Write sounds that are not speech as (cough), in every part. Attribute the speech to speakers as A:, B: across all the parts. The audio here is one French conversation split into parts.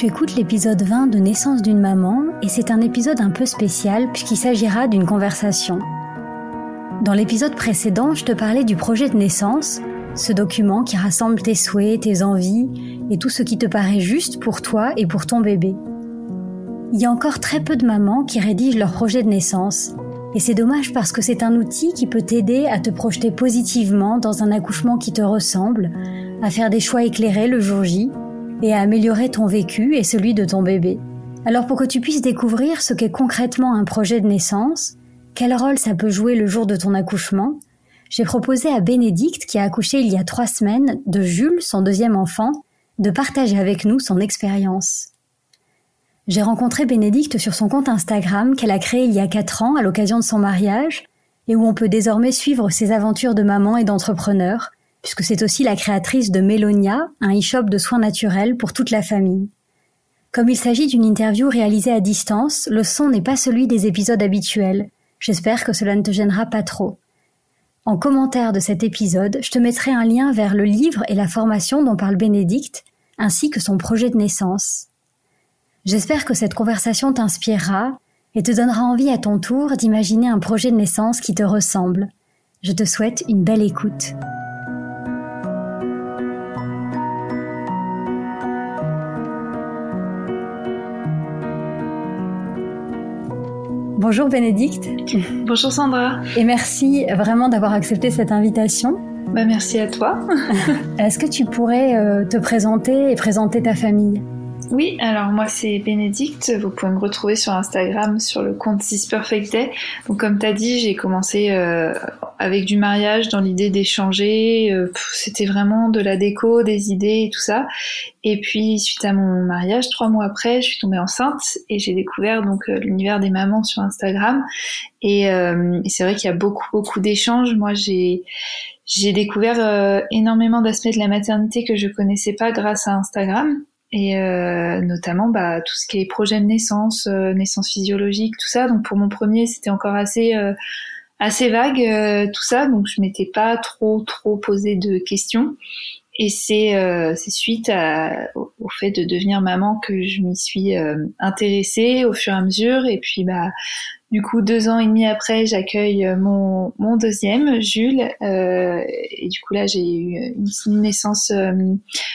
A: Tu écoutes l'épisode 20 de Naissance d'une maman et c'est un épisode un peu spécial puisqu'il s'agira d'une conversation. Dans l'épisode précédent, je te parlais du projet de naissance, ce document qui rassemble tes souhaits, tes envies et tout ce qui te paraît juste pour toi et pour ton bébé. Il y a encore très peu de mamans qui rédigent leur projet de naissance et c'est dommage parce que c'est un outil qui peut t'aider à te projeter positivement dans un accouchement qui te ressemble, à faire des choix éclairés le jour J et à améliorer ton vécu et celui de ton bébé. Alors pour que tu puisses découvrir ce qu'est concrètement un projet de naissance, quel rôle ça peut jouer le jour de ton accouchement, j'ai proposé à Bénédicte, qui a accouché il y a trois semaines de Jules, son deuxième enfant, de partager avec nous son expérience. J'ai rencontré Bénédicte sur son compte Instagram qu'elle a créé il y a quatre ans à l'occasion de son mariage et où on peut désormais suivre ses aventures de maman et d'entrepreneur, puisque c'est aussi la créatrice de Melonia, un e-shop de soins naturels pour toute la famille. Comme il s'agit d'une interview réalisée à distance, le son n'est pas celui des épisodes habituels. J'espère que cela ne te gênera pas trop. En commentaire de cet épisode, je te mettrai un lien vers le livre et la formation dont parle Bénédicte, ainsi que son projet de naissance. J'espère que cette conversation t'inspirera et te donnera envie à ton tour d'imaginer un projet de naissance qui te ressemble. Je te souhaite une belle écoute. Bonjour Bénédicte.
B: Bonjour Sandra.
A: Et merci vraiment d'avoir accepté cette invitation.
B: Bah, merci à toi. (laughs)
A: Est-ce que tu pourrais euh, te présenter et présenter ta famille?
B: Oui, alors moi c'est Bénédicte, vous pouvez me retrouver sur Instagram sur le compte This Perfect Day. Donc comme tu as dit, j'ai commencé euh, avec du mariage dans l'idée d'échanger, euh, c'était vraiment de la déco, des idées et tout ça. Et puis suite à mon mariage, trois mois après, je suis tombée enceinte et j'ai découvert donc euh, l'univers des mamans sur Instagram. Et, et c'est vrai qu'il y a beaucoup beaucoup d'échanges. Moi j'ai j'ai découvert énormément d'aspects de la maternité que je connaissais pas grâce à Instagram et euh, notamment bah, tout ce qui est projet de naissance, euh, naissance physiologique, tout ça. Donc pour mon premier, c'était encore assez euh, assez vague euh, tout ça, donc je m'étais pas trop trop posé de questions. Et c'est c'est suite à, au, fait de devenir maman que je m'y suis intéressée au fur et à mesure. Et puis bah du coup, deux ans et demi après, j'accueille euh, mon, mon deuxième, Jules. Euh, et du coup, là, j'ai eu une naissance euh,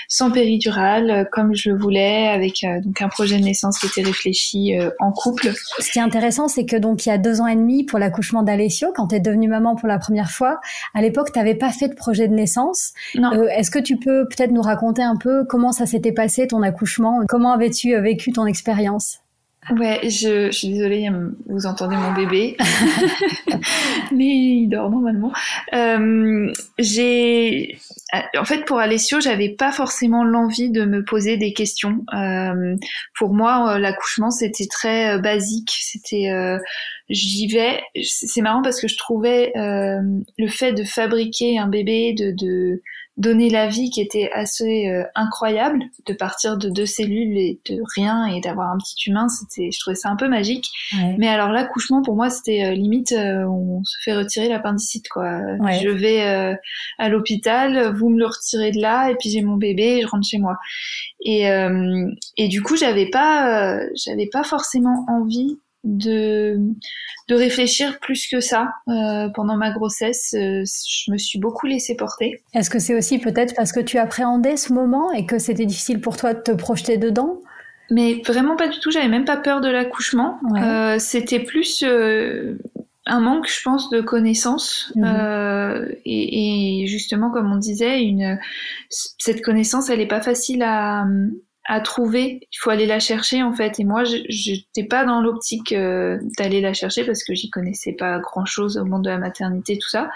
B: sans péridurale, comme je le voulais, avec euh, donc un projet de naissance qui était réfléchi en couple.
A: Ce qui est intéressant, c'est que donc il y a deux ans et demi pour l'accouchement d'Alessio, quand tu es devenue maman pour la première fois, à l'époque, tu n'avais pas fait de projet de naissance.
B: Non.
A: Est-ce que tu peux peut-être nous raconter un peu comment ça s'était passé ton accouchement? Comment avais-tu vécu ton expérience?
B: Ouais, je, je, suis désolée, vous entendez mon bébé, (laughs) mais il dort normalement. Euh, j'ai, en fait, pour Alessio, j'avais pas forcément l'envie de me poser des questions. Euh, pour moi, euh, l'accouchement c'était très euh, basique, c'était euh, j'y vais. C'est marrant parce que je trouvais le fait de fabriquer un bébé, de, de donner la vie qui était assez euh, incroyable de partir de deux cellules et de rien et d'avoir un petit humain c'était je trouvais ça un peu magique. Mais alors l'accouchement pour moi c'était euh, limite euh, on se fait retirer l'appendicite quoi. Je vais à l'hôpital vous me le retirez de là et puis j'ai mon bébé et je rentre chez moi. Et et du coup j'avais pas j'avais pas forcément envie de, de réfléchir plus que ça euh, pendant ma grossesse. Euh, je me suis beaucoup laissée porter.
A: Est-ce que c'est aussi peut-être parce que tu appréhendais ce moment et que c'était difficile pour toi de te projeter dedans?
B: Mais vraiment pas du tout, j'avais même pas peur de l'accouchement. Euh, c'était plus un manque, je pense, de connaissances. Mhm. Et, et, justement, comme on disait, une, cette connaissance, elle est pas facile à, à trouver. Il faut aller la chercher en fait. Et moi, je n'étais pas dans l'optique euh, d'aller la chercher parce que j'y connaissais pas grand chose au monde de la maternité, tout ça.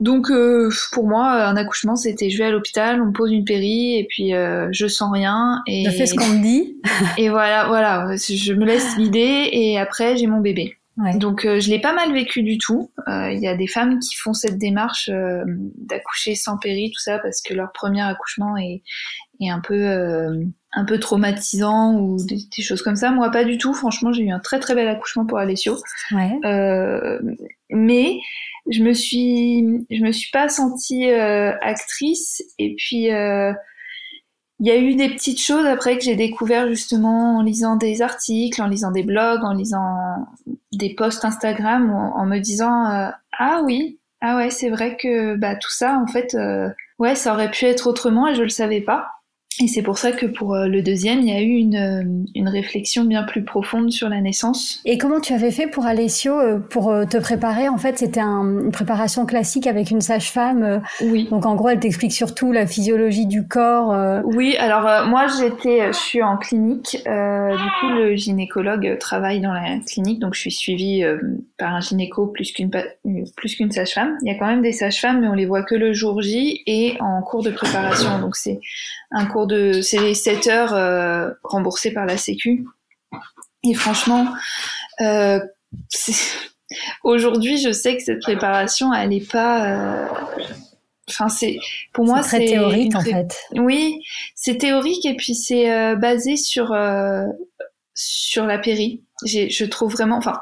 B: Donc euh, pour moi, un accouchement, c'était je vais à l'hôpital, on me pose une péri et puis euh, je sens rien. Et
A: je fais ce qu'on me dit. (laughs)
B: et voilà, voilà, je me laisse guider et après j'ai mon bébé. Donc je l'ai pas mal vécu du tout. Il y a des femmes qui font cette démarche d'accoucher sans péri, tout ça, parce que leur premier accouchement est, est un peu un peu traumatisant ou des, choses comme ça. Moi, pas du tout. Franchement, j'ai eu un très très bel accouchement pour Alessio. Ouais. Euh, mais je me suis, je me suis pas sentie euh, actrice. Et puis, euh, il y a eu des petites choses après que j'ai découvert justement en lisant des articles, en lisant des blogs, en lisant des posts Instagram, en, en me disant euh, ah oui, ah ouais, c'est vrai que bah tout ça en fait, euh, ouais, ça aurait pu être autrement et je le savais pas. Et c'est pour ça que pour euh, le deuxième, il y a eu une, euh, une, réflexion bien plus profonde sur la naissance.
A: Et comment tu avais fait pour Alessio, euh, pour te préparer? En fait, c'était une préparation classique avec une sage-femme.
B: Oui.
A: Donc en gros, elle t'explique surtout la physiologie du corps.
B: Oui, alors moi j'étais, je suis en clinique. du coup, le gynécologue travaille dans la clinique, donc je suis suivie par un gynéco plus qu'une plus qu'une sage-femme. Il y a quand même des sages-femmes, mais on les voit que le jour J et en cours de préparation. Donc c'est un cours de c'est 7 heures euh, remboursées par la Sécu. Et franchement, euh, aujourd'hui, je sais que cette préparation, elle est pas. Euh, enfin, c'est pour moi
A: c'est très théorique en fait.
B: Oui, c'est théorique et puis c'est euh, basé sur sur la péri. Je trouve vraiment. Enfin,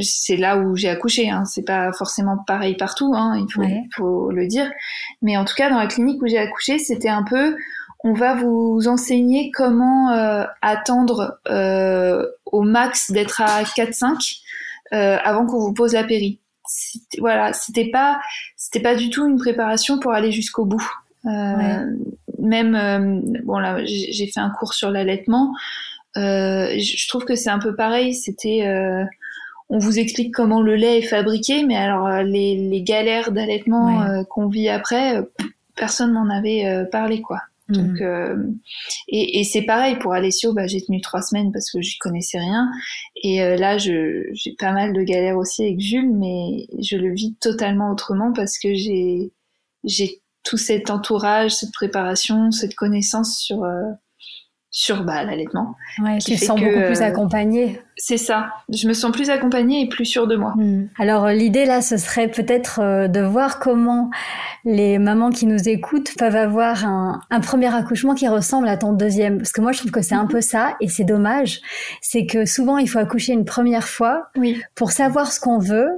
B: c'est là où j'ai accouché. Hein. C'est pas forcément pareil partout. Hein, il faut, il faut le dire. Mais en tout cas, dans la clinique où j'ai accouché, c'était un peu on va vous enseigner comment euh, attendre euh, au max d'être à 4-5 euh, avant qu'on vous pose la péri. Voilà, c'était pas c'était pas du tout une préparation pour aller jusqu'au bout. Même bon là, j'ai fait un cours sur l'allaitement. je trouve que c'est un peu pareil. C'était on vous explique comment le lait est fabriqué, mais alors les, les galères d'allaitement qu'on vit après, personne m'en avait parlé quoi. Donc, mhm. euh, et, et c'est pareil pour Alessio, bah, j'ai tenu trois semaines parce que j'y connaissais rien. Et euh, là, j'ai pas mal de galères aussi avec Jules, mais je le vis totalement autrement parce que j'ai j'ai tout cet entourage, cette préparation, cette connaissance sur euh, sur bah, l'allaitement.
A: Ouais, tu te sens beaucoup plus euh, accompagnée.
B: C'est ça. Je me sens plus accompagnée et plus sûre de moi.
A: Hmm. Alors l'idée là, ce serait peut-être euh, de voir comment les mamans qui nous écoutent peuvent avoir un, un, premier accouchement qui ressemble à ton deuxième. Parce que moi, je trouve que c'est un peu ça, et c'est dommage. C'est que souvent, il faut accoucher une première fois
B: oui.
A: pour savoir ce qu'on veut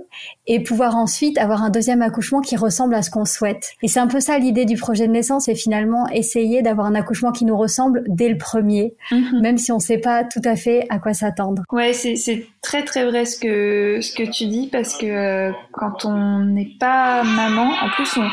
A: et pouvoir ensuite avoir un deuxième accouchement qui ressemble à ce qu'on souhaite. Et c'est un peu ça l'idée du projet de naissance, c'est finalement essayer d'avoir un accouchement qui nous ressemble dès le premier, mhm. même si on ne sait pas tout à fait à quoi s'attendre.
B: Ouais, c'est très très vrai ce que ce que tu dis parce que euh, quand on n'est pas maman, en plus on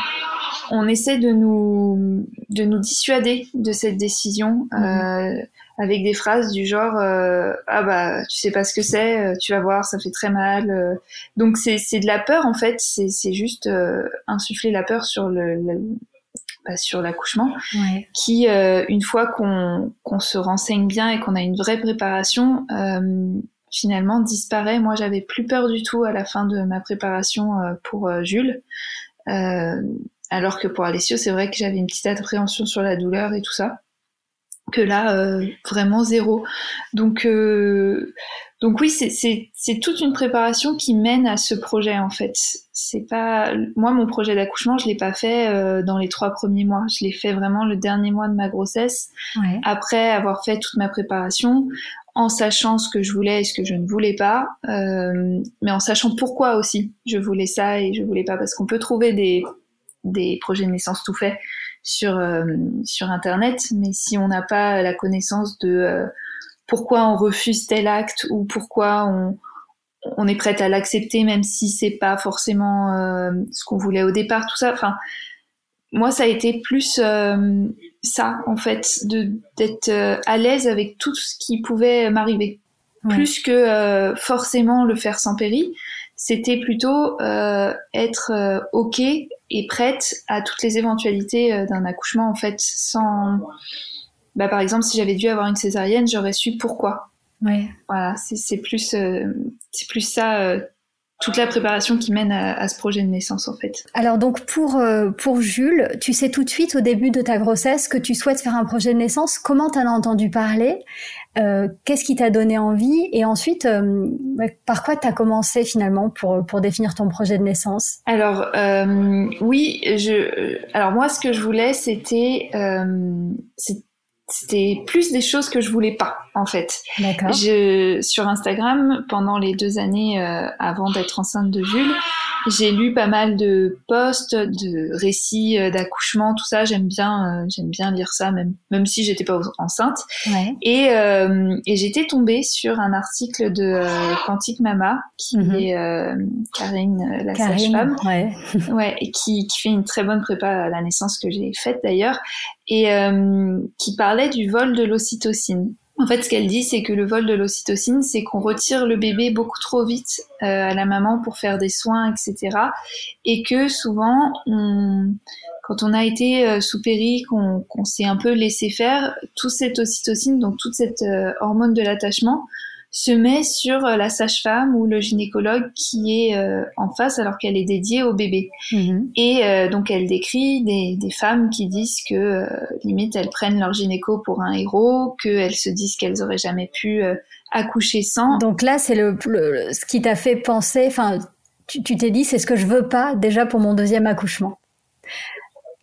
B: on essaie de nous de nous dissuader de cette décision. Mhm. Euh, avec des phrases du genre euh, ah bah tu sais pas ce que c'est tu vas voir ça fait très mal donc c'est c'est de la peur en fait c'est c'est juste insuffler la peur sur le, sur l'accouchement qui une fois qu'on se renseigne bien et qu'on a une vraie préparation finalement disparaît. Moi, j'avais plus peur du tout à la fin de ma préparation pour Jules. alors que pour Alessio, c'est vrai que j'avais une petite appréhension sur la douleur et tout ça que là euh, vraiment zéro. Donc euh, donc oui, c'est toute une préparation qui mène à ce projet en fait. C'est pas moi mon projet d'accouchement, je l'ai pas fait euh, dans les trois premiers mois. Je l'ai fait vraiment le dernier mois de ma grossesse, après avoir fait toute ma préparation, en sachant ce que je voulais et ce que je ne voulais pas, mais en sachant pourquoi aussi je voulais ça et je voulais pas parce qu'on peut trouver des des projets de naissance tout faits sur euh, sur internet, mais si on n'a pas la connaissance de euh, pourquoi on refuse tel acte ou pourquoi on on est prête à l'accepter même si c'est pas forcément euh, ce qu'on voulait au départ, tout ça. Enfin, moi, ça a été plus ça en fait, d'être à l'aise avec tout ce qui pouvait m'arriver, plus que forcément le faire sans péri c'était plutôt euh, être euh, ok et prête à toutes les éventualités euh, d'un accouchement en fait sans bah, par exemple si j'avais dû avoir une césarienne j'aurais su pourquoi.
A: Ouais.
B: Voilà c'est plus c'est plus ça toute la préparation qui mène à, ce projet de naissance en fait.
A: Alors donc pour pour Jules, tu sais tout de suite au début de ta grossesse que tu souhaites faire un projet de naissance. Comment t'en as entendu parler? Euh, qu'est-ce qui t'a donné envie? Et ensuite, euh, par quoi t'as commencé finalement pour, pour définir ton projet de naissance?
B: Alors, euh, oui, je, alors moi, ce que je voulais, c'était c'était plus des choses que je voulais pas en fait.
A: D'accord.
B: Je sur Instagram pendant les deux années avant d'être enceinte de Jules, j'ai lu pas mal de posts, de récits euh, d'accouchement, tout ça. J'aime bien, euh, j'aime bien lire ça, même même si j'étais pas enceinte.
A: Ouais.
B: Et, euh, et j'étais tombée sur un article de euh, Quantique Mama, qui mhm. est Karine, la sage-femme,
A: ouais. (laughs)
B: ouais, qui, qui fait une très bonne prépa à la naissance que j'ai faite d'ailleurs, et qui parlait du vol de l'ocytocine. En fait, ce qu'elle dit, c'est que le vol de l'ocytocine, c'est qu'on retire le bébé beaucoup trop vite euh, à la maman pour faire des soins, etc. Et que souvent, quand on a été euh, sous péri, qu'on s'est un peu laissé faire, toute cette ocytocine, donc toute cette euh, hormone de l'attachement, se met sur euh, la sage-femme ou le gynécologue qui est euh, en face alors qu'elle est dédiée au bébé.
A: Mhm.
B: Et euh, donc elle décrit des, des, femmes qui disent que limite elles prennent leur gynéco pour un héros, qu'elles se disent qu'elles auraient jamais pu accoucher sans.
A: Donc là c'est le, ce qui t'a fait penser, enfin tu t'es dit c'est ce que je veux pas déjà pour mon deuxième accouchement.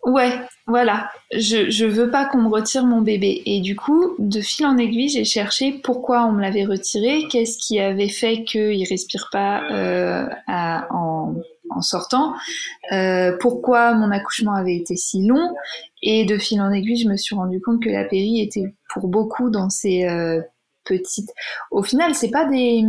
B: Ouais, voilà. Je, je veux pas qu'on me retire mon bébé. Et du coup, de fil en aiguille, j'ai cherché pourquoi on me l'avait retiré, qu'est-ce qui avait fait qu'il respire pas euh, en, en, sortant, euh, pourquoi mon accouchement avait été si long. Et de fil en aiguille, je me suis rendu compte que la péri était pour beaucoup dans ces euh, petites. Au final, c'est pas des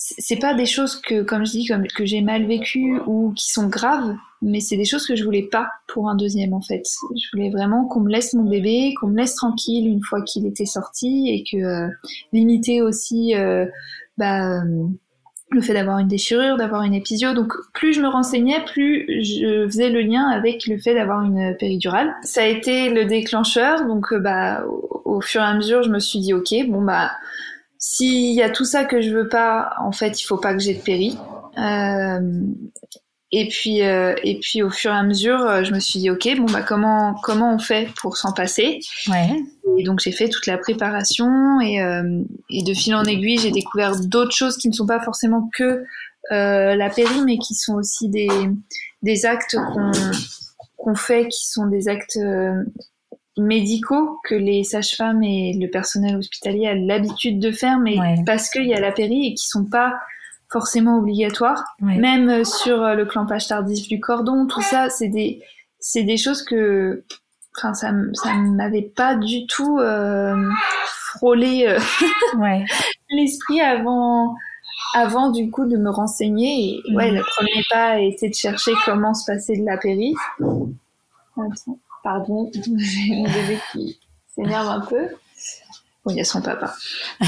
B: c'est pas des choses que, comme je dis, que j'ai mal vécues ou qui sont graves, mais c'est des choses que je voulais pas pour un deuxième en fait. Je voulais vraiment qu'on me laisse mon bébé, qu'on me laisse tranquille une fois qu'il était sorti et que euh, limiter aussi euh, bah, euh, le fait d'avoir une déchirure, d'avoir une épisio. Donc plus je me renseignais, plus je faisais le lien avec le fait d'avoir une péridurale. Ça a été le déclencheur. Donc bah au, fur et à mesure, je me suis dit ok, bon bah s'il y a tout ça que je veux pas, en fait, il faut pas que j'ai de péri. Euh, et puis, euh, et puis au fur et à mesure, euh, je me suis dit, ok, bon bah comment comment on fait pour s'en passer?
A: Ouais.
B: Et donc j'ai fait toute la préparation et, euh, et de fil en aiguille, j'ai découvert d'autres choses qui ne sont pas forcément que euh, la péri, mais qui sont aussi des des actes qu'on qu'on fait, qui sont des actes médicaux que les sages-femmes et le personnel hospitalier a l'habitude de faire, mais parce qu'il y a la péri et qui sont pas forcément obligatoires. Même euh, sur euh, le clampage tardif du cordon, tout ça, c'est des c'est des choses que enfin ça ça m'avait pas du tout euh, frôlé euh, (laughs)
A: ouais.
B: l'esprit avant avant du coup de me renseigner et ouais le premier pas a été de chercher comment se passer de la péri. Attends. Pardon, (laughs) j'ai mon bébé qui s'énerve un peu. Bon, il y a son papa.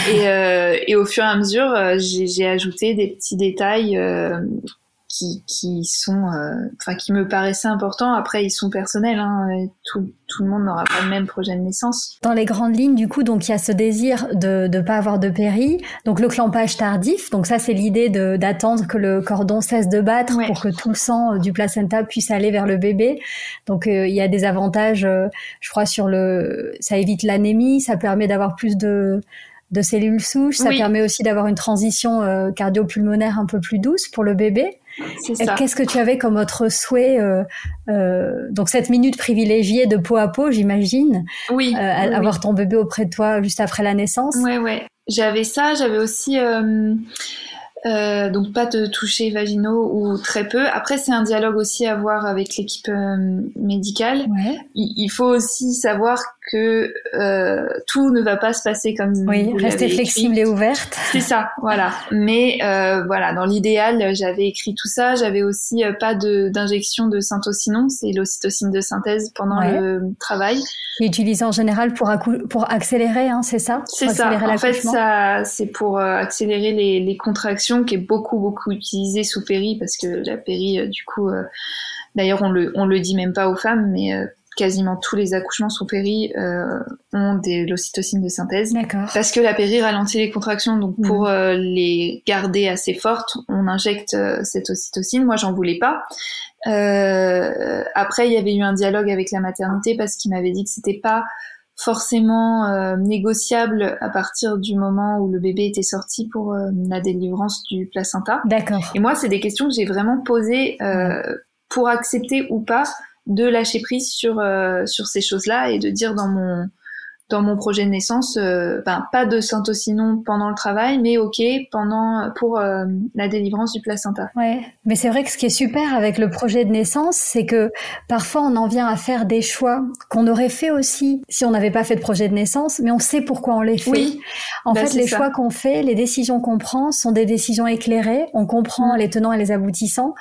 B: Et, euh, et au fur et à mesure, euh, j'ai ajouté des petits détails euh, qui, qui sont, euh, enfin, qui me paraissaient importants. Après, ils sont personnels. Hein, tout, tout le monde n'aura pas le même projet de naissance.
A: Dans les grandes lignes, du coup, donc il y a ce désir de ne pas avoir de péri, donc le clampage tardif. Donc ça, c'est l'idée d'attendre que le cordon cesse de battre pour que tout le sang du placenta puisse aller vers le bébé. Donc il y a des avantages, je crois, sur le, ça évite l'anémie, ça permet d'avoir plus de de cellules souches. Ça permet aussi d'avoir une transition euh, cardio-pulmonaire un peu plus douce pour le bébé. Qu'est-ce que tu avais comme autre souhait euh, euh, Donc cette minute privilégiée de peau à peau, j'imagine.
B: Oui,
A: Avoir ton bébé auprès de toi juste après la naissance?
B: Ouais, ouais. J'avais ça. J'avais aussi euh, donc pas de toucher vaginaux ou très peu. Après, c'est un dialogue aussi à voir avec l'équipe euh, médicale. Il, faut aussi savoir que euh, tout ne va pas se passer comme
A: oui, rester flexible et ouverte.
B: C'est ça, voilà. Mais euh, voilà, dans l'idéal, j'avais écrit tout ça. J'avais aussi pas d'injection de, syntocinon, c'est l'ocytocine de synthèse pendant le travail.
A: Utilisé en général pour, pour accélérer, hein, c'est ça?
B: C'est ça. En fait, ça, c'est pour accélérer les, les contractions qui est beaucoup beaucoup utilisée sous péri parce que la péri euh, du coup euh, d'ailleurs on le on le dit même pas aux femmes mais euh, quasiment tous les accouchements sous péri ont de l'ocytocine de synthèse. Parce que la péri ralentit les contractions, donc mmh. pour les garder assez fortes, on injecte cette ocytocine. Moi, j'en voulais pas. après, il y avait eu un dialogue avec la maternité parce qu'il m'avait dit que c'était pas forcément euh, négociable à partir du moment où le bébé était sorti pour euh, la délivrance du placenta.
A: D'accord.
B: Et moi, c'est des questions que j'ai vraiment posées euh, pour accepter ou pas de lâcher prise sur sur ces choses-là et de dire dans mon dans mon projet de naissance, euh, ben, pas de syntocinon pendant le travail, mais ok pendant pour euh, la délivrance du placenta.
A: Ouais, mais c'est vrai que ce qui est super avec le projet de naissance, c'est que parfois on en vient à faire des choix qu'on aurait fait aussi si on n'avait pas fait de projet de naissance, mais on sait pourquoi on les fait.
B: Oui.
A: En ben, fait, les choix qu'on fait, les décisions qu'on prend sont des décisions éclairées. On comprend mm. les tenants et les aboutissants.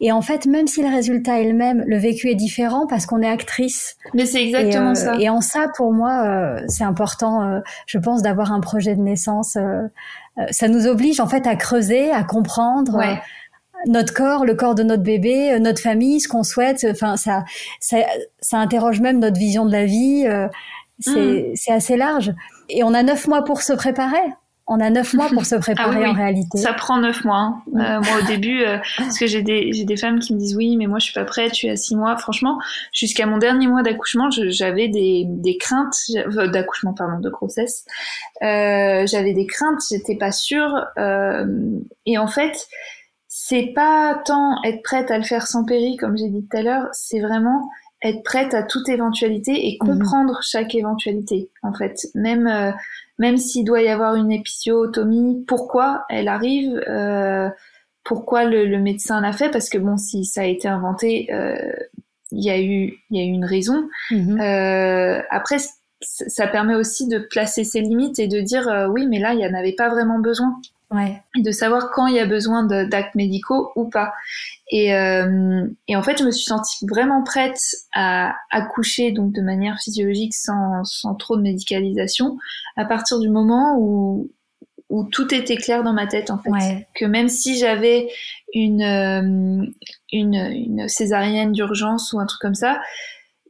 A: Et en fait, même si le résultat est le même, le vécu est différent parce qu'on est actrice.
B: Mais c'est exactement
A: euh,
B: ça.
A: Et en ça, pour moi euh, c'est important, euh, je pense, d'avoir un projet de naissance. Euh, ça nous oblige en fait à creuser, à comprendre. notre corps, le corps de notre bébé, notre famille, ce qu'on souhaite. Enfin, ça, ça, ça, interroge même notre vision de la vie. c'est mm. assez large. Et on a neuf mois pour se préparer on a neuf mois pour se (laughs) ah préparer en réalité.
B: Ça prend neuf mois. Hein. Euh, moi au début, euh, parce que j'ai des j'ai des femmes qui me disent oui, mais moi je suis pas prête, je suis à six mois. Franchement, jusqu'à mon dernier mois d'accouchement, j'avais des des craintes d'accouchement pardon de grossesse. Euh, j'avais des craintes, j'étais pas sûre. et en fait, c'est pas tant être prête à le faire sans péri comme j'ai dit tout à l'heure, c'est vraiment être prête à toute éventualité et mhm. comprendre chaque éventualité en fait même même s'il doit y avoir une épisiotomie, pourquoi elle arrive, euh, pourquoi le, médecin l'a fait, parce que bon, si ça a été inventé, euh, il y a eu, il y a eu une raison. Mhm. Euh, après, ça permet aussi de placer ses limites et de dire oui, mais là, il n'y en avait pas vraiment besoin.
A: Ouais.
B: De savoir quand il y a besoin d'actes médicaux ou pas. Et, euh, et, en fait, je me suis sentie vraiment prête à accoucher donc de manière physiologique sans, sans trop de médicalisation à partir du moment où, où tout était clair dans ma tête en fait. Que même si j'avais une, euh, une, une césarienne d'urgence ou un truc comme ça,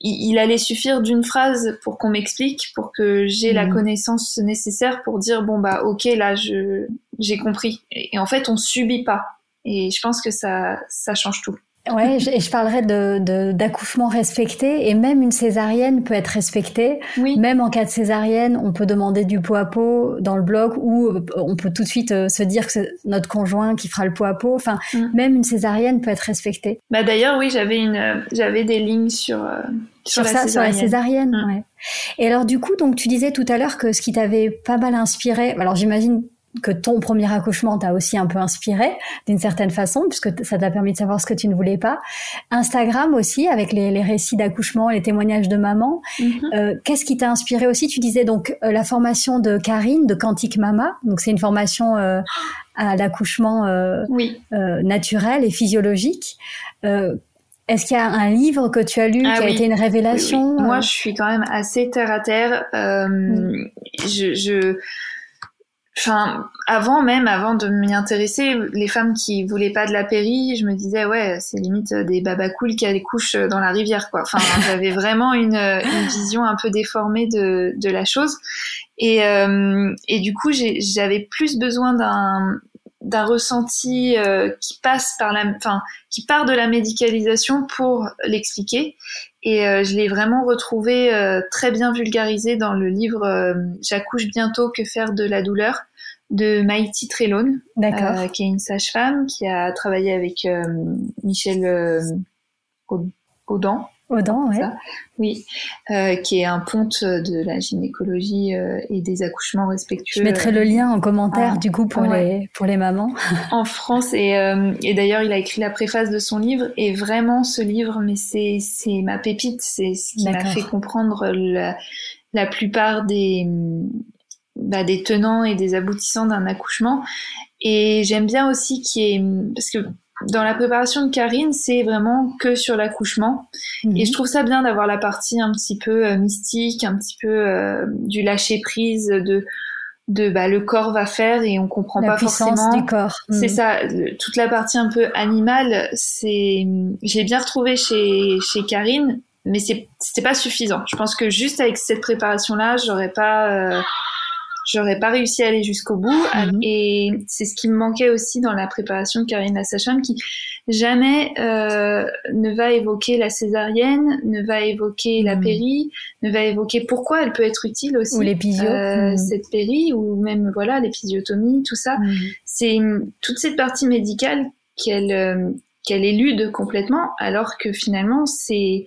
B: il, allait suffire d'une phrase pour qu'on m'explique, pour que j'ai la mmh. connaissance nécessaire pour dire bon bah ok là je j'ai compris. et en fait on subit pas et je pense que ça, ça change tout.
A: Ouais, je, je parlerai de d'accouchement respecté et même une césarienne peut être respectée.
B: Oui.
A: Même en cas de césarienne, on peut demander du pot à pot dans le blog ou euh, on peut tout de suite euh, se dire que c'est notre conjoint qui fera le pot à pot. Enfin, mm. même une césarienne peut être respectée.
B: Bah d'ailleurs, oui, j'avais une euh, j'avais des lignes sur
A: sur, ça, sur la césarienne. Mm. Ouais. Et alors du coup, donc tu disais tout à l'heure que ce qui t'avait pas mal inspiré, alors j'imagine que ton premier accouchement t'a aussi un peu inspiré d'une certaine façon, puisque ça t'a permis de savoir ce que tu ne voulais pas. Instagram aussi, avec les, récits d'accouchement, les témoignages de maman. Mhm. Euh, qu'est-ce qui t'a inspiré aussi? Tu disais donc euh, la formation de Karine de Quantique Mama. Donc c'est une formation euh, à l'accouchement
B: oui.
A: naturel et physiologique. Est-ce qu'il y a un livre que tu as lu
B: ah
A: qui a été une révélation?
B: Moi, je suis quand même assez terre à terre. Mm. je, je enfin, avant même, avant de m'y intéresser, les femmes qui voulaient pas de la péri, je me disais ouais, c'est limite des babacools qui accouchent dans la rivière, quoi. Enfin, (laughs) j'avais vraiment une, une, vision un peu déformée de, la chose. Et, euh, du coup, j'avais plus besoin d'un d'un ressenti euh, qui passe par la, enfin, qui part de la médicalisation pour l'expliquer. Et euh, je l'ai vraiment retrouvé euh, très bien vulgarisé dans le livre J'accouche bientôt, que faire de la douleur de Maïti Trelone, qui est une sage-femme qui a travaillé avec Michel Audan
A: Audan, ouais.
B: Oui, euh, qui est un ponte de la gynécologie euh, et des accouchements respectueux.
A: Je mettrai le lien en commentaire du coup pour les pour les mamans. (laughs)
B: en France et, euh, et d'ailleurs il a écrit la préface de son livre et vraiment ce livre mais c'est c'est ma pépite, c'est ce qui m'a fait comprendre la, la plupart des bah, des tenants et des aboutissants d'un accouchement et j'aime bien aussi qui est parce que dans la préparation de Karine, c'est vraiment que sur l'accouchement. Mhm. Et je trouve ça bien d'avoir la partie un petit peu euh, mystique, un petit peu euh, du lâcher prise, de de bah, le corps va faire et on comprend
A: pas
B: forcément.
A: du corps.
B: C'est mhm. ça, toute la partie un peu animale, c'est j'ai bien retrouvé chez chez Karine, mais c'est c'était pas suffisant. Je pense que juste avec cette préparation là, j'aurais pas euh, j'aurais pas réussi à aller jusqu'au bout. Mhm. Et c'est ce qui me manquait aussi dans la préparation de Karine Lassacham, qui jamais euh, ne va évoquer la césarienne, ne va évoquer la mhm. péri, ne va évoquer pourquoi elle peut être utile aussi.
A: Ou l'épisio. Euh,
B: mhm. Cette péri, ou même voilà l'épisiotomie, tout ça. C'est toute cette partie médicale qu'elle euh, qu'elle élude complètement, alors que finalement c'est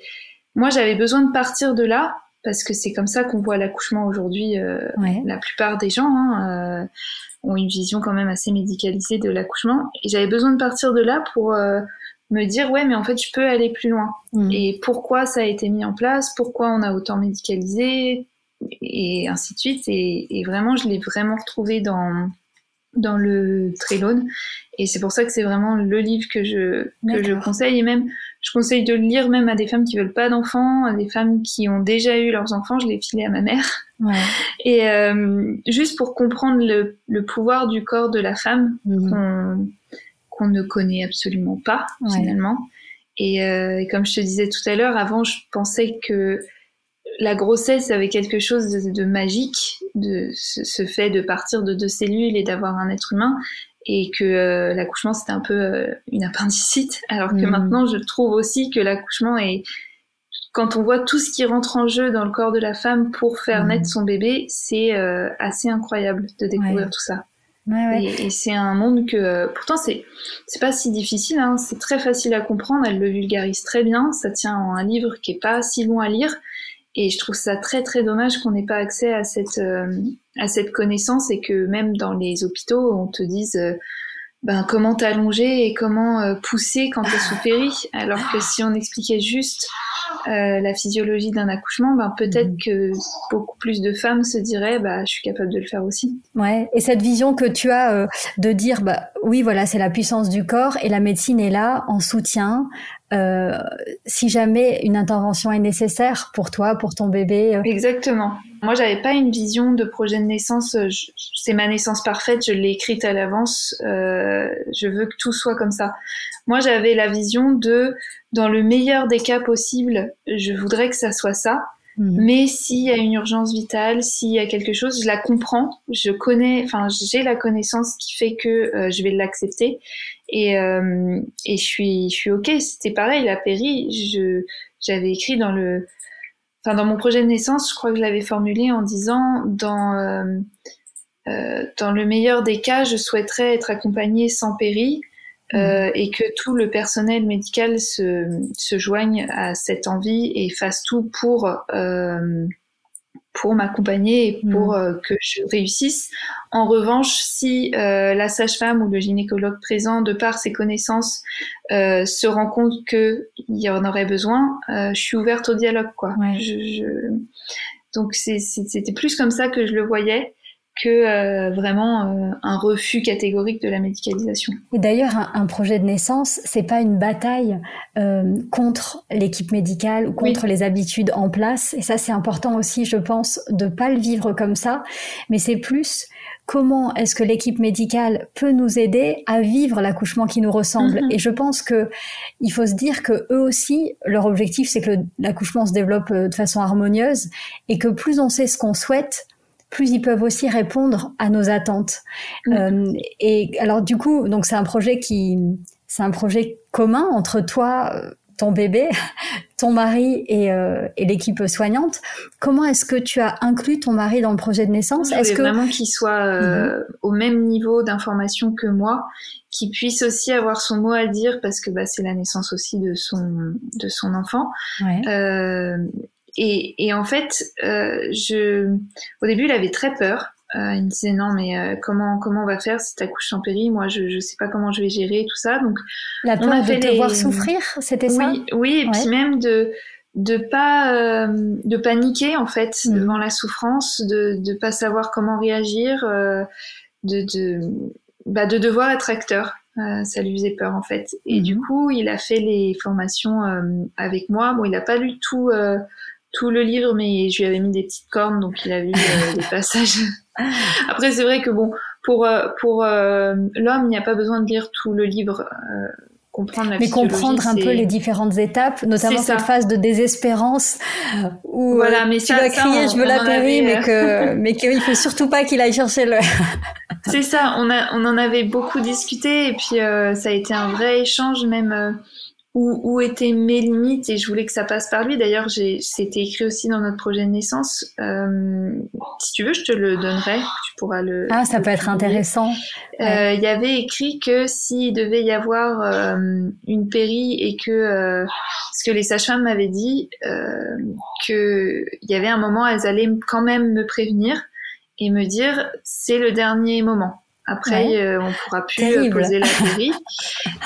B: moi j'avais besoin de partir de là parce que c'est comme ça qu'on voit l'accouchement aujourd'hui. Euh, la plupart des gens hein, euh, ont une vision quand même assez médicalisée de l'accouchement. Et j'avais besoin de partir de là pour euh, me dire ouais, mais en fait, je peux aller plus loin. Mm. Et pourquoi ça a été mis en place? Pourquoi on a autant médicalisé? Et ainsi de suite. Et, et vraiment, je l'ai vraiment retrouvé dans dans le Trélone. Et c'est pour ça que c'est vraiment le livre que je que je conseille. Et même je conseille de le lire même à des femmes qui veulent pas d'enfants, à des femmes qui ont déjà eu leurs enfants. Je l'ai filé à ma mère. Ouais. Et euh, juste pour comprendre le, le, pouvoir du corps de la femme mhm. qu'on qu'on ne connaît absolument pas finalement. Et, euh, et, comme je te disais tout à l'heure, avant je pensais que la grossesse avait quelque chose de, de magique, de ce, ce, fait de partir de deux cellules et d'avoir un être humain et que euh, l'accouchement c'était un peu euh, une appendicite. (laughs) Alors que mhm. maintenant je trouve aussi que l'accouchement est quand on voit tout ce qui rentre en jeu dans le corps de la femme pour faire mhm. naître son bébé c'est euh, assez incroyable de découvrir tout ça. Ouais, et, et c'est un monde que pourtant c'est c'est pas si difficile hein, c'est très facile à comprendre elle le vulgarise très bien. Ça tient en un livre qui est pas si long à lire et je trouve ça très très dommage qu'on n'ait pas accès à cette à cette connaissance et que même dans les hôpitaux, on te dise euh, ben, comment t'allonger et comment euh, pousser quand t'es sous péri. Alors que si on expliquait juste euh, la physiologie d'un accouchement, ben, peut-être mhm. que beaucoup plus de femmes se diraient bah, je suis capable de le faire aussi.
A: Ouais, et cette vision que tu as de dire bah, oui, voilà, c'est la puissance du corps et la médecine est là en soutien. si jamais une intervention est nécessaire pour toi, pour ton bébé.
B: Exactement. Moi, j'avais pas une vision de projet de naissance. C'est ma naissance parfaite. Je l'ai écrite à l'avance. Euh, je veux que tout soit comme ça. Moi, j'avais la vision de, dans le meilleur des cas possibles, je voudrais que ça soit ça. Mhm. Mais s'il y a une urgence vitale, s'il y a quelque chose, je la comprends, je connais, enfin j'ai la connaissance qui fait que euh, je vais l'accepter et, euh, et je suis je suis ok. C'était pareil, la péri, je j'avais écrit dans le enfin dans mon projet de naissance, je crois que je l'avais formulé en disant dans euh, dans le meilleur des cas, je souhaiterais être accompagnée sans péri euh, mmh. et que tout le personnel médical se, se joigne à cette envie et fasse tout pour euh, pour m'accompagner et pour mm. euh, que je réussisse. En revanche, si euh, la sage-femme ou le gynécologue présent, de par ses connaissances, euh, se rend compte qu'il y en aurait besoin, je suis ouverte au dialogue. Quoi. Je, je... Donc c'était plus comme ça que je le voyais que euh, vraiment euh, un refus catégorique de la médicalisation.
A: Et d'ailleurs, un, projet de naissance, c'est pas une bataille euh, contre l'équipe médicale ou contre les habitudes en place. Et ça, c'est important aussi, je pense, de pas le vivre comme ça, mais c'est plus comment est-ce que l'équipe médicale peut nous aider à vivre l'accouchement qui nous ressemble. Mhm. Et je pense que il faut se dire que eux aussi, leur objectif, c'est que l'accouchement se développe euh, de façon harmonieuse et que plus on sait ce qu'on souhaite, plus ils peuvent aussi répondre à nos attentes. Euh, et alors du coup, donc c'est un projet qui, c'est un projet commun entre toi, ton bébé, (laughs) ton mari et, euh, et l'équipe soignante. Comment est-ce que tu as inclus ton mari dans le projet de naissance?
B: Est-ce que vraiment qu'il soit euh, mhm. au même niveau d'information que moi, qu'il puisse aussi avoir son mot à dire parce que bah, c'est la naissance aussi de son de son enfant. Euh, et, et, en fait, euh, je, au début, il avait très peur. Euh, il me disait non mais euh, comment comment on va faire si t'accouches en péri Moi je je sais pas comment je vais gérer tout ça. Donc
A: la peur de te voir souffrir c'était ça?
B: Oui oui et puis même de de pas euh, de paniquer en fait mm. devant la souffrance de de pas savoir comment réagir euh, de de bah de devoir être acteur. Ça lui faisait peur en fait. Et du mm-hmm. coup il a fait les formations avec moi. Bon il a pas lu tout tout le livre, mais je lui avais mis des petites cornes, donc il a vu euh, (laughs) des passages. Après, c'est vrai que bon, pour euh, pour euh, l'homme, il n'y a pas besoin de lire tout le livre. comprendre la
A: mais comprendre un peu les différentes étapes, notamment cette phase de désespérance où voilà, mais tu vas crier je veux la péri, (laughs) mais que mais qu'il faut surtout pas qu'il aille chercher le. (laughs)
B: c'est ça, on a on en avait beaucoup discuté et puis ça a été un vrai échange même où, où, étaient mes limites et je voulais que ça passe par lui. D'ailleurs, c'était écrit aussi dans notre projet de naissance. Euh, si tu veux, je te le donnerai. Tu pourras le.
A: Ah, ça peut être intéressant.
B: Euh, il y avait écrit que s'il devait y avoir euh, une péri et que euh, ce que les sages-femmes m'avaient dit, euh, que il y avait un moment, elles allaient quand même me prévenir et me dire c'est le dernier moment. Après, euh, on pourra plus euh, poser la (laughs) péri.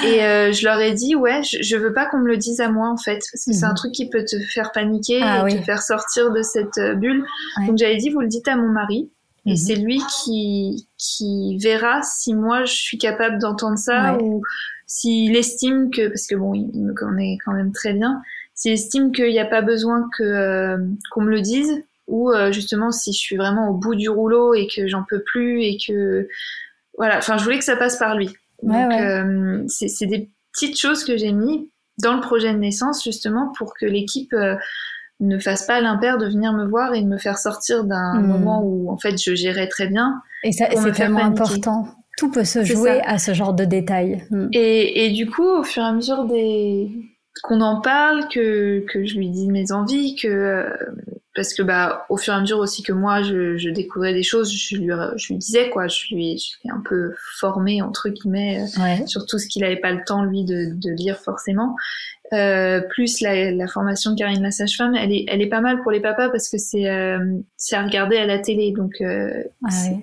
B: et euh, je leur ai dit, ouais, je, je veux pas qu'on me le dise à moi en fait, parce que c'est un mhm. truc qui peut te faire paniquer ah et te faire sortir de cette bulle. Donc j'avais dit, vous le dites à mon mari. Et mhm. c'est lui qui, qui verra si moi je suis capable d'entendre ça ou s'il estime que, parce que bon, il me connaît quand même très bien, s'il estime qu'il n'y a pas besoin que qu'on me le dise, ou justement si je suis vraiment au bout du rouleau et que j'en peux plus et que voilà, enfin, je voulais que ça passe par lui. Donc, euh, c'est des petites choses que j'ai mis dans le projet de naissance, justement, pour que l'équipe euh, ne fasse pas l'impair de venir me voir et de me faire sortir d'un hmm. moment où, en fait, je gérais très bien.
A: Et ça, c'est tellement important. Tout peut se jouer à ce genre de détails.
B: Hmm. Et, et, du coup, au fur et à mesure des qu'on en parle, que, que je lui dise mes envies, que euh, parce que bah au fur et à mesure aussi que moi je, je découvrais des choses je lui je lui disais quoi. Je lui je un peu formé entre guillemets euh, sur tout ce qu'il avait pas le temps lui de, de lire forcément. Euh, plus la, la, formation de Karine la sage-femme elle est elle est pas mal pour les papas parce que c'est euh, c'est à regarder à la télé donc euh, ah c'est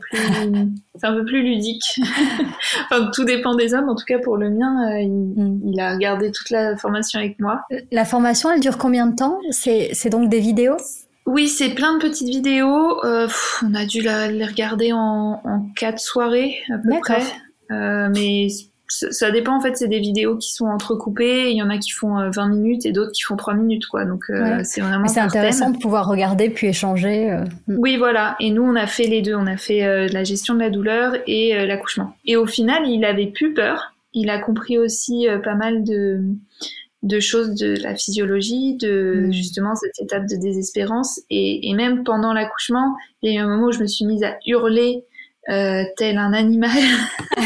B: c'est un peu plus ludique. (laughs) Enfin tout dépend des hommes en tout cas pour le mien euh, il, mm. il, a regardé toute la formation avec moi.
A: La formation elle dure combien de temps? C'est c'est donc des vidéos?
B: Oui, c'est plein de petites vidéos. Euh, on a dû les regarder en, en quatre soirées à peu près. Euh, mais ça, dépend en fait, c'est des vidéos qui sont entrecoupées. Il y en a qui font 20 euh, minutes et d'autres qui font 3 minutes, quoi. Donc euh, c'est vraiment.
A: C'est intéressant de pouvoir regarder puis échanger. Euh.
B: Mm. Oui, voilà. Et nous, on a fait les deux. On a fait la gestion de la douleur et l'accouchement. Et au final, il avait plus peur. Il a compris aussi pas mal de de choses de la physiologie, de mm. justement cette étape de désespérance. Et, et même pendant l'accouchement, il y a eu un moment où je me suis mise à hurler euh, tel un animal. (laughs)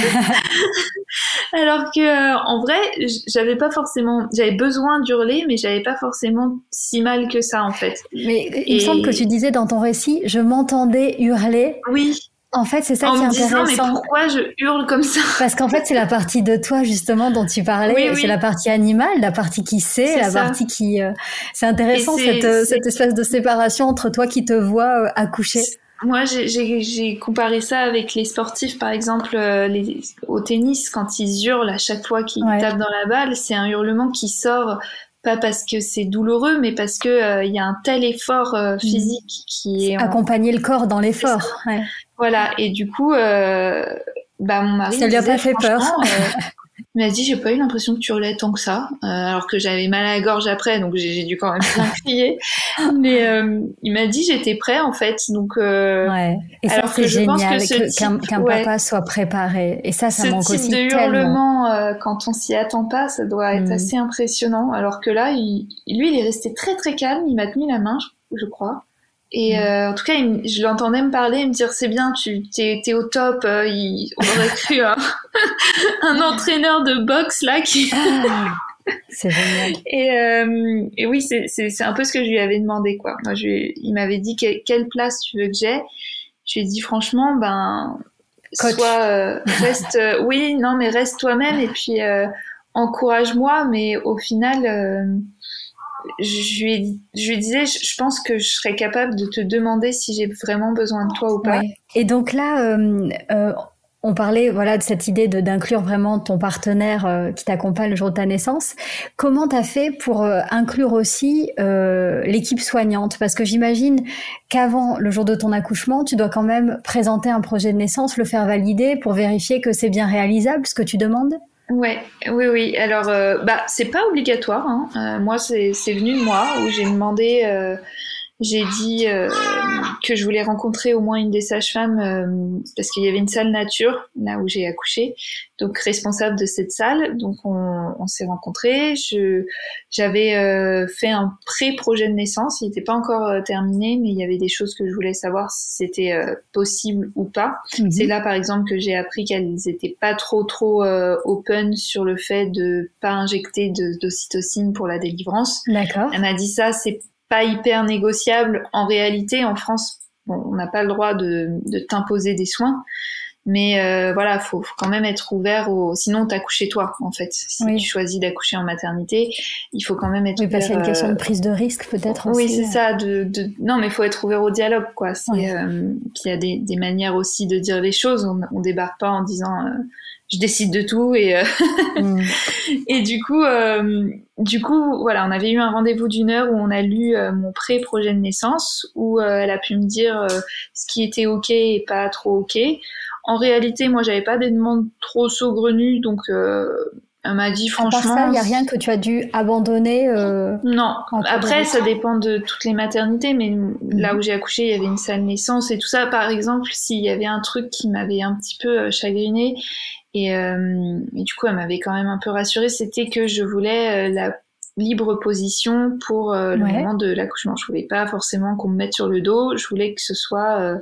B: Alors que euh, en vrai, j'avais pas forcément, j'avais besoin d'hurler, mais j'avais pas forcément si mal que ça en fait.
A: Mais il me semble que tu disais dans ton récit, je m'entendais hurler.
B: Oui.
A: En fait, c'est ça qui est intéressant.
B: mais pourquoi je hurle comme ça
A: Parce qu'en fait, c'est la partie de toi justement dont tu parlais. C'est la partie animale, la partie qui sait, la partie qui. Euh, c'est intéressant cette, euh, cette espèce de séparation entre toi qui te vois euh, accoucher.
B: Moi, j'ai comparé ça avec les sportifs, par exemple, les, au tennis, quand ils hurlent à chaque fois qu'ils tapent dans la balle, c'est un hurlement qui sort pas parce que c'est douloureux, mais parce que il y a un tel effort mm. physique qui est
A: accompagner le corps dans l'effort.
B: Voilà, et du coup, euh, bah, mon mari.
A: Ça lui a pas fait peur.
B: Euh, (laughs) Il m'a dit j'ai pas eu l'impression que tu relais tant que ça, euh, alors que j'avais mal à la gorge après, donc j'ai dû quand même bien (laughs) crier. Mais euh, il m'a dit j'étais prêt en fait, donc. Euh,
A: ouais. Et ça c'est génial qu'un papa soit préparé. Et ça, ça manque aussi
B: Ce type de hurlement euh, quand on s'y attend pas, ça doit être mm. assez impressionnant. Alors que là, il, lui, il est resté très très calme. Il m'a tenu la main, je, je crois. Et mm. euh, en tout cas, je l'entendais me parler, me dire c'est bien, tu t'es, es au top. Euh, il, on aurait cru un, (laughs) un, entraîneur de boxe là qui.
A: Ah, c'est génial. (laughs)
B: Et, euh, et oui, c'est, c'est, c'est un peu ce que je lui avais demandé quoi. Moi, je, il m'avait dit quelle place tu veux que j'ai. Je lui ai dit franchement, ben, Coach. soit euh, reste, euh, oui, non, mais reste toi-même et puis encourage-moi. Mais au final je lui, disais, je pense que je serais capable de te demander si j'ai vraiment besoin de toi ou pas.
A: Et donc là, euh, euh, on parlait voilà de cette idée d'inclure vraiment ton partenaire euh, qui t'accompagne le jour de ta naissance. Comment t'as fait pour inclure aussi l'équipe soignante? Parce que j'imagine qu'avant le jour de ton accouchement, tu dois quand même présenter un projet de naissance, le faire valider pour vérifier que c'est bien réalisable ce que tu demandes.
B: Ouais, oui, oui. Alors, euh, bah, c'est pas obligatoire. Hein. Euh, moi, c'est venu de moi où j'ai demandé euh, j'ai dit euh, que je voulais rencontrer au moins une des sages-femmes euh, parce qu'il y avait une salle nature là où j'ai accouché, donc responsable de cette salle. Donc on, on s'est rencontrés. Je j'avais euh, fait un pré-projet de naissance. Il n'était pas encore terminé, mais il y avait des choses que je voulais savoir si c'était possible ou pas. Mhm. C'est là par exemple que j'ai appris qu'elles étaient pas trop trop open sur le fait de pas injecter d'ocytocine pour la délivrance.
A: D'accord.
B: Elle m'a dit ça, c'est pas hyper négociable. En réalité, en France, on n'a pas le droit de t'imposer des soins. Mais euh, voilà, faut, faut, quand même être ouvert au. Sinon, t'accouches chez toi, en fait. Si tu choisis d'accoucher en maternité, il faut quand même être.
A: Oui, parce qu'il y a une question de prise de risque, peut-être.
B: Oui, c'est ça. De, de, Non, mais il faut être ouvert au dialogue, quoi. Euh... Puis il y a des, des, manières aussi de dire les choses. On, on débarque pas en disant. Euh, je décide de tout et euh, mm. (laughs) et du coup euh, du coup voilà on avait eu un rendez-vous d'une heure où on a lu euh, mon pré-projet de naissance où elle a pu me dire ce qui était ok et pas trop ok en réalité moi j'avais pas des demandes trop saugrenues donc elle m'a dit franchement.
A: il n'y a rien que tu as dû abandonner.
B: non. Après, ça dépend de toutes les maternités, mais mm. là où j'ai accouché, il y avait une salle naissance et tout ça. Par exemple, s'il y avait un truc qui m'avait un petit peu chagriné et, euh, et, du coup, elle m'avait quand même un peu rassurée, c'était que je voulais euh, la libre position pour euh, le moment de l'accouchement. Je voulais pas forcément qu'on me mette sur le dos, je voulais que ce soit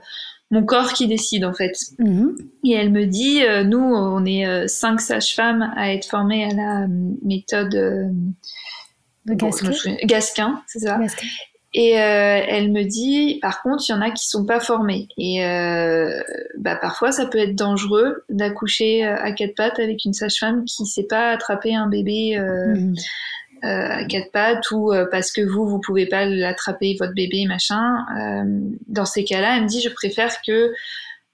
B: mon corps qui décide en fait. Mhm. Et elle me dit, nous, on est cinq sages-femmes à être formées à la méthode
A: de Gasquin,
B: Gasquin c'est ça. Gasquin. Et euh, elle me dit, par contre, il y en a qui sont pas formés. Et euh, bah, parfois, ça peut être dangereux d'accoucher euh, à quatre pattes avec une sage-femme qui sait pas attraper un bébé mmh. À quatre pattes ou parce que vous, vous pouvez pas l'attraper, votre bébé, machin. dans ces cas-là, elle me dit, je préfère que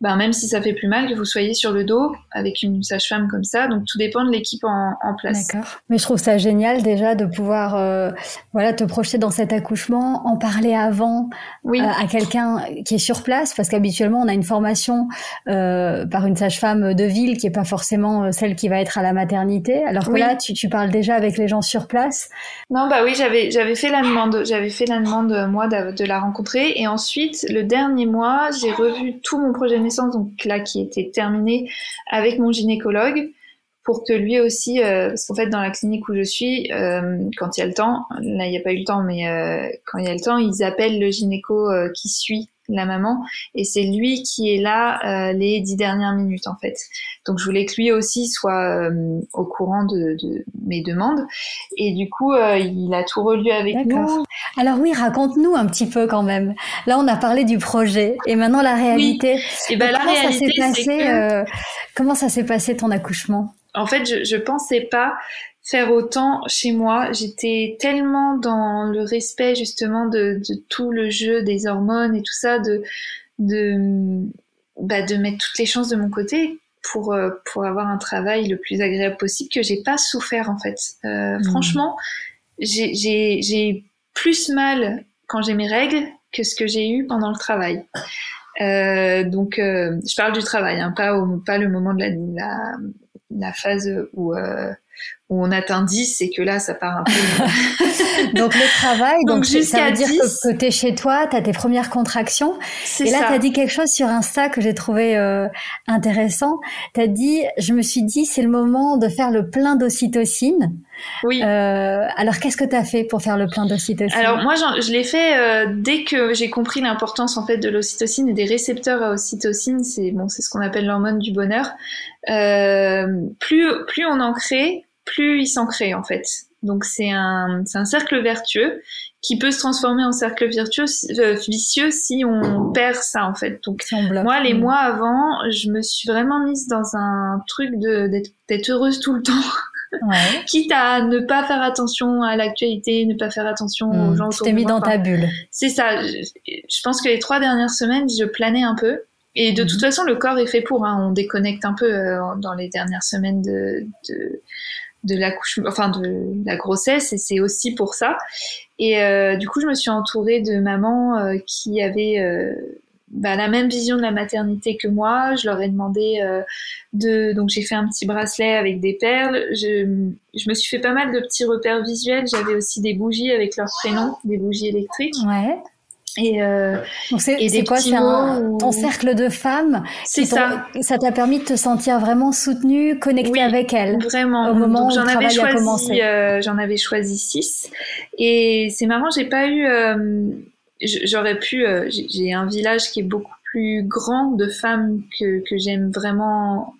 B: ben, même si ça fait plus mal, que vous soyez sur le dos avec une sage-femme comme ça. Donc tout dépend de l'équipe en, en, place.
A: D'accord. Mais je trouve ça génial déjà de pouvoir euh, voilà te projeter dans cet accouchement, en parler avant oui. Euh, à quelqu'un qui est sur place, parce qu'habituellement on a une formation euh, par une sage-femme de ville qui est pas forcément celle qui va être à la maternité. Alors que là tu, tu parles déjà avec les gens sur place.
B: Non bah oui j'avais j'avais fait la demande j'avais fait la demande moi de, de la rencontrer et ensuite le dernier mois j'ai revu tout mon projet donc là qui était terminée avec mon gynécologue pour que lui aussi, euh, parce qu'en fait dans la clinique où je suis, euh, quand il y a le temps, là il n'y a pas eu le temps, mais euh, quand il y a le temps, ils appellent le gynéco qui suit la maman et c'est lui qui est là les dix dernières minutes en fait. Donc je voulais que lui aussi soit au courant de, de, mes demandes et du coup il a tout relu avec nous.
A: Alors oui, raconte-nous un petit peu quand même. Là on a parlé du projet et maintenant la réalité.
B: Et ben la réalité,
A: ça s'est passé. comment ça s'est passé ton accouchement?
B: En fait, je, je pensais pas faire autant chez moi. J'étais tellement dans le respect justement de, de, tout le jeu des hormones et tout ça, de de bah, de mettre toutes les chances de mon côté pour euh, pour avoir un travail le plus agréable possible que j'ai pas souffert en fait. Euh, mmh. Franchement, j'ai plus mal quand j'ai mes règles que ce que j'ai eu pendant le travail. Euh, donc, euh, je parle du travail, hein, pas, au, pas le moment de la, la, la phase où où on atteint 10 et que là ça part un peu (laughs) (laughs)
A: donc le travail donc, ça veut dire que, tu es chez toi tu as tes premières contractions. Et là tu as dit quelque chose sur Insta que j'ai trouvé euh, intéressant. Tu as dit je me suis dit c'est le moment de faire le plein d'ocytocine.
B: Oui.
A: Euh, alors qu'est-ce que tu as fait pour faire le plein d'ocytocine?
B: Alors moi je l'ai fait euh, dès que j'ai compris l'importance en fait de l'ocytocine et des récepteurs à ocytocine. C'est bon c'est ce qu'on appelle l'hormone du bonheur. Plus plus on en crée plus il s'en crée en fait. Donc c'est un, un cercle vertueux qui peut se transformer en cercle vertueux, euh, vicieux si on perd ça en fait. Donc moi les mois avant, je me suis vraiment mise dans un truc de d'être heureuse tout le (laughs) temps. Ouais. Quitte à ne pas faire attention à l'actualité, ne pas faire attention aux hmm. gens
A: autour Tu t'es mis dans ta bulle.
B: C'est ça. Je, pense que les trois dernières semaines, je planais un peu. Et de toute façon, le corps est fait pour. Hein. On déconnecte un peu euh, dans les dernières semaines de, de de l'accouchement, enfin de la grossesse, et c'est aussi pour ça. Et euh, du coup, je me suis entourée de mamans euh, qui avaient euh, bah, la même vision de la maternité que moi. Je leur ai demandé de, donc j'ai fait un petit bracelet avec des perles. Je, je me suis fait pas mal de petits repères visuels. J'avais aussi des bougies avec leurs prénoms, des bougies électriques.
A: Ouais.
B: Et, euh,
A: c'est quoi C'est ton cercle de femmes
B: C'est ça.
A: Ça t'a permis de te sentir vraiment soutenue, connectée avec elles.
B: Vraiment.
A: Au moment où j'en avais choisi,
B: euh, j'en avais choisi six. Et c'est marrant, j'ai pas eu. Euh, j'aurais pu. Euh, j'ai un village qui est beaucoup plus grand de femmes que, que j'aime vraiment,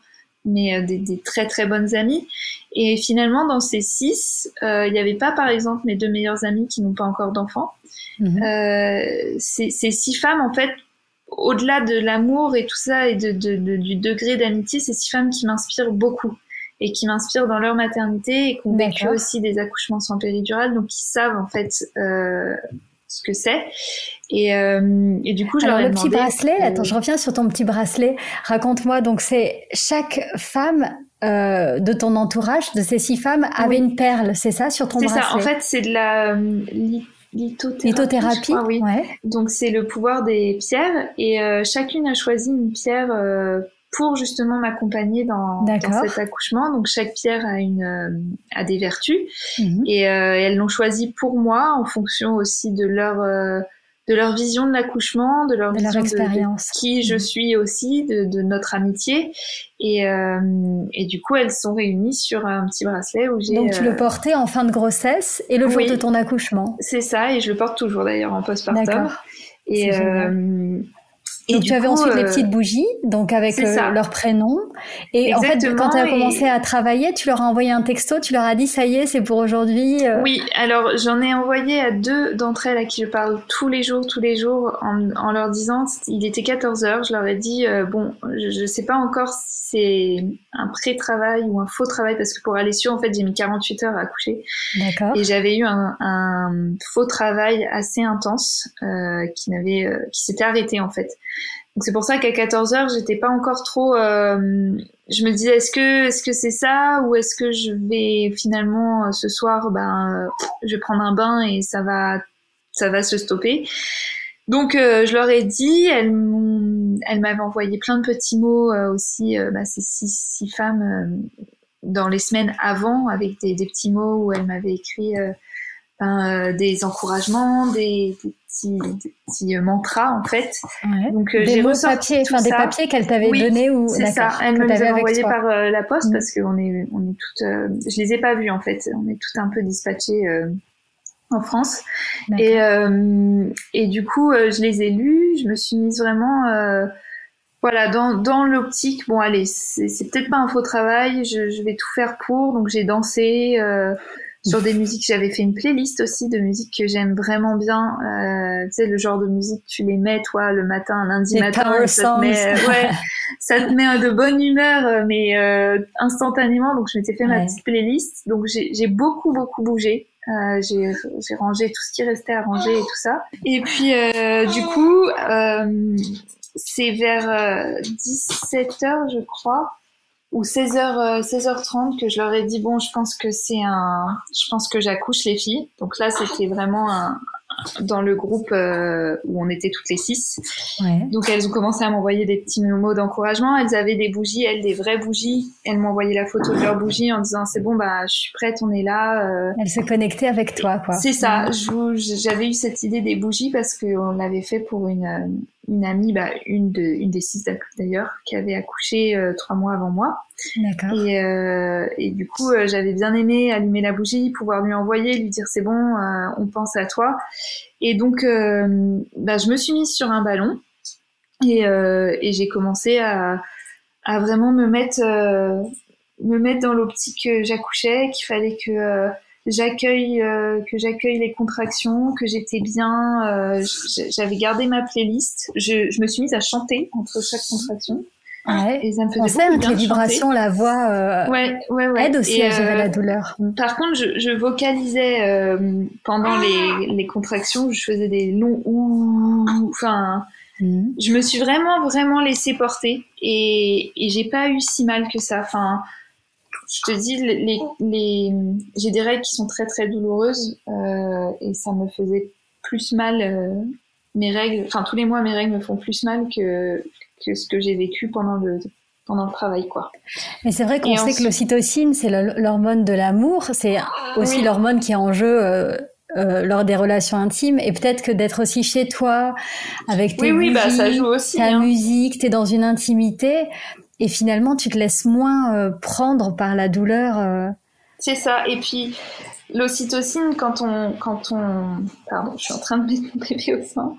B: mais euh, des, des, très très bonnes amies. Et finalement, dans ces six, il n'y avait pas, par exemple, mes deux meilleures amies qui n'ont pas encore d'enfants. Mhm. Euh, ces, six femmes, en fait, au-delà de l'amour et tout ça et de, du degré d'amitié, c'est six femmes qui m'inspirent beaucoup et qui m'inspirent dans leur maternité et qui ont vécu aussi des accouchements sans péridurale, donc qui savent en fait euh, ce que c'est. Et, euh, et, du coup, je
A: Alors,
B: leur
A: le petit bracelet, attends, je reviens sur ton petit bracelet. Raconte-moi, donc c'est chaque femme de ton entourage, de ces six femmes, avait une perle, c'est ça, sur ton bracelet
B: C'est ça, en fait, c'est de la
A: lithothérapie.
B: oui. Donc c'est le pouvoir des pierres et euh, chacune a choisi une pierre euh, pour justement m'accompagner dans, dans, cet accouchement. Donc chaque pierre a une euh, a des vertus mhm. et elles l'ont choisi pour moi en fonction aussi de leur de leur vision de l'accouchement, de leur vision
A: expérience.
B: De, qui je mhm. suis aussi, de, de notre amitié. Et, euh, et, du coup, elles sont réunies sur un petit bracelet où j'ai.
A: Donc tu le euh, portais en fin de grossesse et le jour de ton accouchement.
B: C'est ça, et je le porte toujours d'ailleurs en postpartum. Et, euh,
A: et tu avais ensuite les euh, petites bougies, donc avec euh, leur prénom. Et en fait, quand tu as commencé à travailler, tu leur as envoyé un texto, tu leur as dit ça y est, c'est pour aujourd'hui.
B: Euh. Oui, alors j'en ai envoyé à deux d'entre elles à qui je parle tous les jours, tous les jours, en, en leur disant, il était 14 heures, je leur ai dit, bon, je, ne sais pas encore si c'est un pré-travail ou un faux travail, parce que pour aller sur, en fait, j'ai mis 48 heures à accoucher.
A: D'accord.
B: Et j'avais eu un, un, faux travail assez intense qui n'avait, qui s'était arrêté en fait. C'est pour ça qu'à 14 heures, j'étais pas encore trop. Euh, je me disais est-ce que c'est ça ou est-ce que je vais finalement euh, ce soir, ben, euh, je vais prendre un bain et ça va ça va se stopper. Donc je leur ai dit, elles m'avaient envoyé plein de petits mots aussi, bah, ces six, six femmes dans les semaines avant avec des, des petits mots où elles m'avaient écrit ben, des encouragements, des, des petits, petits mantras en fait.
A: Donc euh, j'ai papiers, enfin des papiers qu'elle t'avait oui, donné ou
B: c'est ça. Elle me les a envoyés par euh, la poste mm. parce qu'on est on est toutes, euh, je les ai pas vus en fait. On est toutes un peu dispatchées en France et et du coup je les ai lus. Je me suis mise vraiment voilà, dans, dans l'optique, bon allez, c'est peut-être pas un faux travail, je, je, vais tout faire pour, donc j'ai dansé, euh, sur des musiques. J'avais fait une playlist aussi de musiques que j'aime vraiment bien. Euh, tu sais, le genre de musique, tu les mets, toi, le matin, lundi matin.
A: Ça te, met,
B: euh, ouais, ça te met de bonne humeur, euh, mais euh, instantanément. Donc, je m'étais fait ma petite playlist. Donc, j'ai beaucoup, beaucoup bougé. Euh, j'ai rangé tout ce qui restait à ranger et tout ça. Et puis, euh, du coup, c'est vers 17h, je crois, ou 16h 16h30 que je leur ai dit bon je pense que c'est un je pense que j'accouche les filles donc là c'était vraiment un, dans le groupe euh, où on était toutes les six.
A: Ouais.
B: Donc elles ont commencé à m'envoyer des petits mots d'encouragement. Elles avaient des bougies, elles des vraies bougies. Elles m'ont envoyé la photo de leurs bougies en disant c'est bon bah je suis prête, on est là. euh.
A: Elle se connectait avec toi, quoi.
B: C'est ça. J'avais eu cette idée des bougies parce qu'on l'avait fait pour une, euh, une amie, bah, une, de, une des six d'ailleurs, qui avait accouché euh, trois mois avant moi.
A: D'accord.
B: Et, euh, et du coup, euh, j'avais bien aimé allumer la bougie, pouvoir lui envoyer, lui dire c'est bon, euh, on pense à toi. Et donc, euh, bah, je me suis mise sur un ballon et, euh, et j'ai commencé à, à vraiment me mettre, euh, me mettre dans l'optique que j'accouchais, qu'il fallait que euh, j'accueille, euh, que j'accueille les contractions, que j'étais bien. euh, j'avais gardé ma playlist. Je, je me suis mise à chanter entre chaque contraction
A: Ouais.
B: et ça me faisait
A: On sait
B: beaucoup
A: que les
B: chanter.
A: vibrations, la voix euh,
B: Ouais, ouais, ouais.
A: aide aussi
B: Et,
A: à gérer
B: euh,
A: la douleur.
B: Par contre, je, je vocalisais euh, pendant les, les contractions, je faisais des longs ouh, enfin,
A: Mhm.
B: je me suis vraiment, vraiment laissée porter et, et j'ai pas eu si mal que ça. Enfin, je te dis, les, les, j'ai des règles qui sont très, très douloureuses euh, et ça me faisait plus mal. euh, mes règles, enfin tous les mois, mes règles me font plus mal que que ce que j'ai vécu pendant le pendant le travail, quoi.
A: Mais c'est vrai qu'on sait
B: ensuite-
A: que l'ocytocine, c'est l'hormone de l'amour. C'est aussi
B: Oui.
A: l'hormone qui est en jeu euh, euh, lors des relations intimes. Et peut-être que d'être aussi chez toi, avec tes
B: Oui, oui, bah ça joue aussi.
A: ta
B: hein.
A: musique, t'es dans une intimité. Et finalement, tu te laisses moins euh, prendre par la douleur. euh.
B: C'est ça. Et puis, l'ocytocine, quand on, quand on, pardon, je suis en train de mettre mon bébé au sein.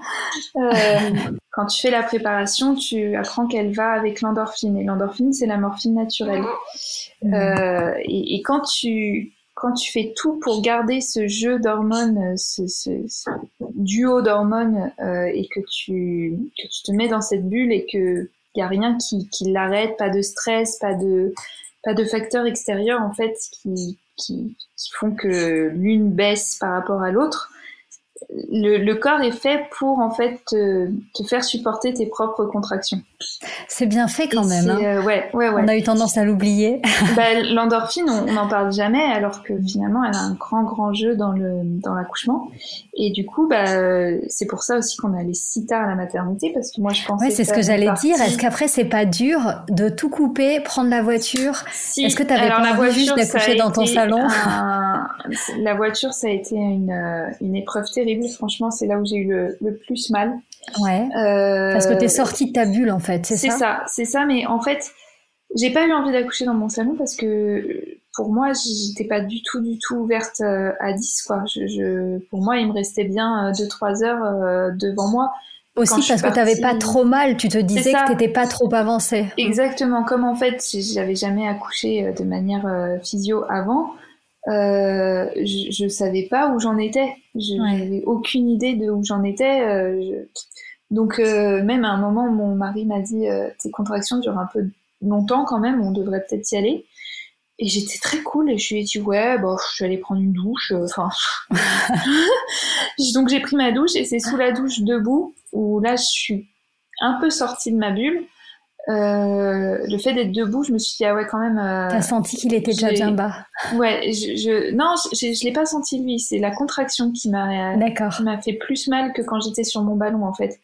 B: Euh, quand tu fais la préparation, tu apprends qu'elle va avec l'endorphine. Et l'endorphine, c'est la morphine naturelle. Euh, et, et quand tu, quand tu fais tout pour garder ce jeu d'hormones, ce, ce, ce duo d'hormones, euh, et que tu, que tu te mets dans cette bulle et que y a rien qui, l'arrête, pas de stress, pas de, facteurs extérieurs en fait qui font que l'une baisse par rapport à l'autre. Le, le corps est fait pour en fait te, te faire supporter tes propres contractions.
A: C'est bien fait quand
B: Et
A: même. hein.
B: euh, ouais, ouais, ouais.
A: On a eu tendance à l'oublier. (laughs)
B: Bah, L'endorphine, on n'en parle jamais, alors que finalement, elle a un grand, grand jeu dans le dans l'accouchement. Et du coup, bah, c'est pour ça aussi qu'on allait si tard à la maternité, parce que moi, je pensais.
A: Ouais, c'est ce que j'allais dire. Est-ce qu'après, c'est pas dur de tout couper, prendre la voiture?
B: Si.
A: Est-ce que t'avais
B: Alors,
A: pas
B: la
A: envie juste
B: voiture,
A: d'accoucher dans ton salon?
B: un- La voiture, ça a été une, euh, une épreuve terrible. Franchement, c'est là où j'ai eu le, le plus mal.
A: Ouais.
B: Euh,
A: Parce que t'es sortie de ta bulle, en fait, c'est
B: C'est
A: ça
B: c'est ça. Mais en fait, j'ai pas eu envie d'accoucher dans mon salon parce que pour moi, j'étais pas du tout, du tout ouverte euh, à 10, quoi. Je, je- pour moi, il me restait bien 2-3 heures euh, devant moi.
A: Aussi parce que t'avais
B: partie-
A: pas trop mal, tu te disais que t'étais pas trop avancée.
B: Exactement, comme en fait, j'avais jamais accouché de manière physio avant. Euh, je, je savais pas où j'en étais. Je
A: Ouais.
B: n'avais aucune idée de où j'en étais. euh, je- Donc euh, même à un moment, mon mari m'a dit euh, tes contractions durent un peu longtemps quand même, on devrait peut-être y aller. Et j'étais très cool et je lui ai dit ouais, bon, je suis allée prendre une douche. euh, Enfin, (laughs) donc j'ai pris ma douche et c'est sous la douche debout où là je suis un peu sortie de ma bulle. Euh, le fait d'être debout, je me suis dit ah ouais quand même. euh,
A: T'as senti qu'il était déjà bien bas.
B: Ouais, je, je non, je, je l'ai pas senti lui. C'est la contraction qui m'a qui m'a fait plus mal que quand j'étais sur mon ballon en fait.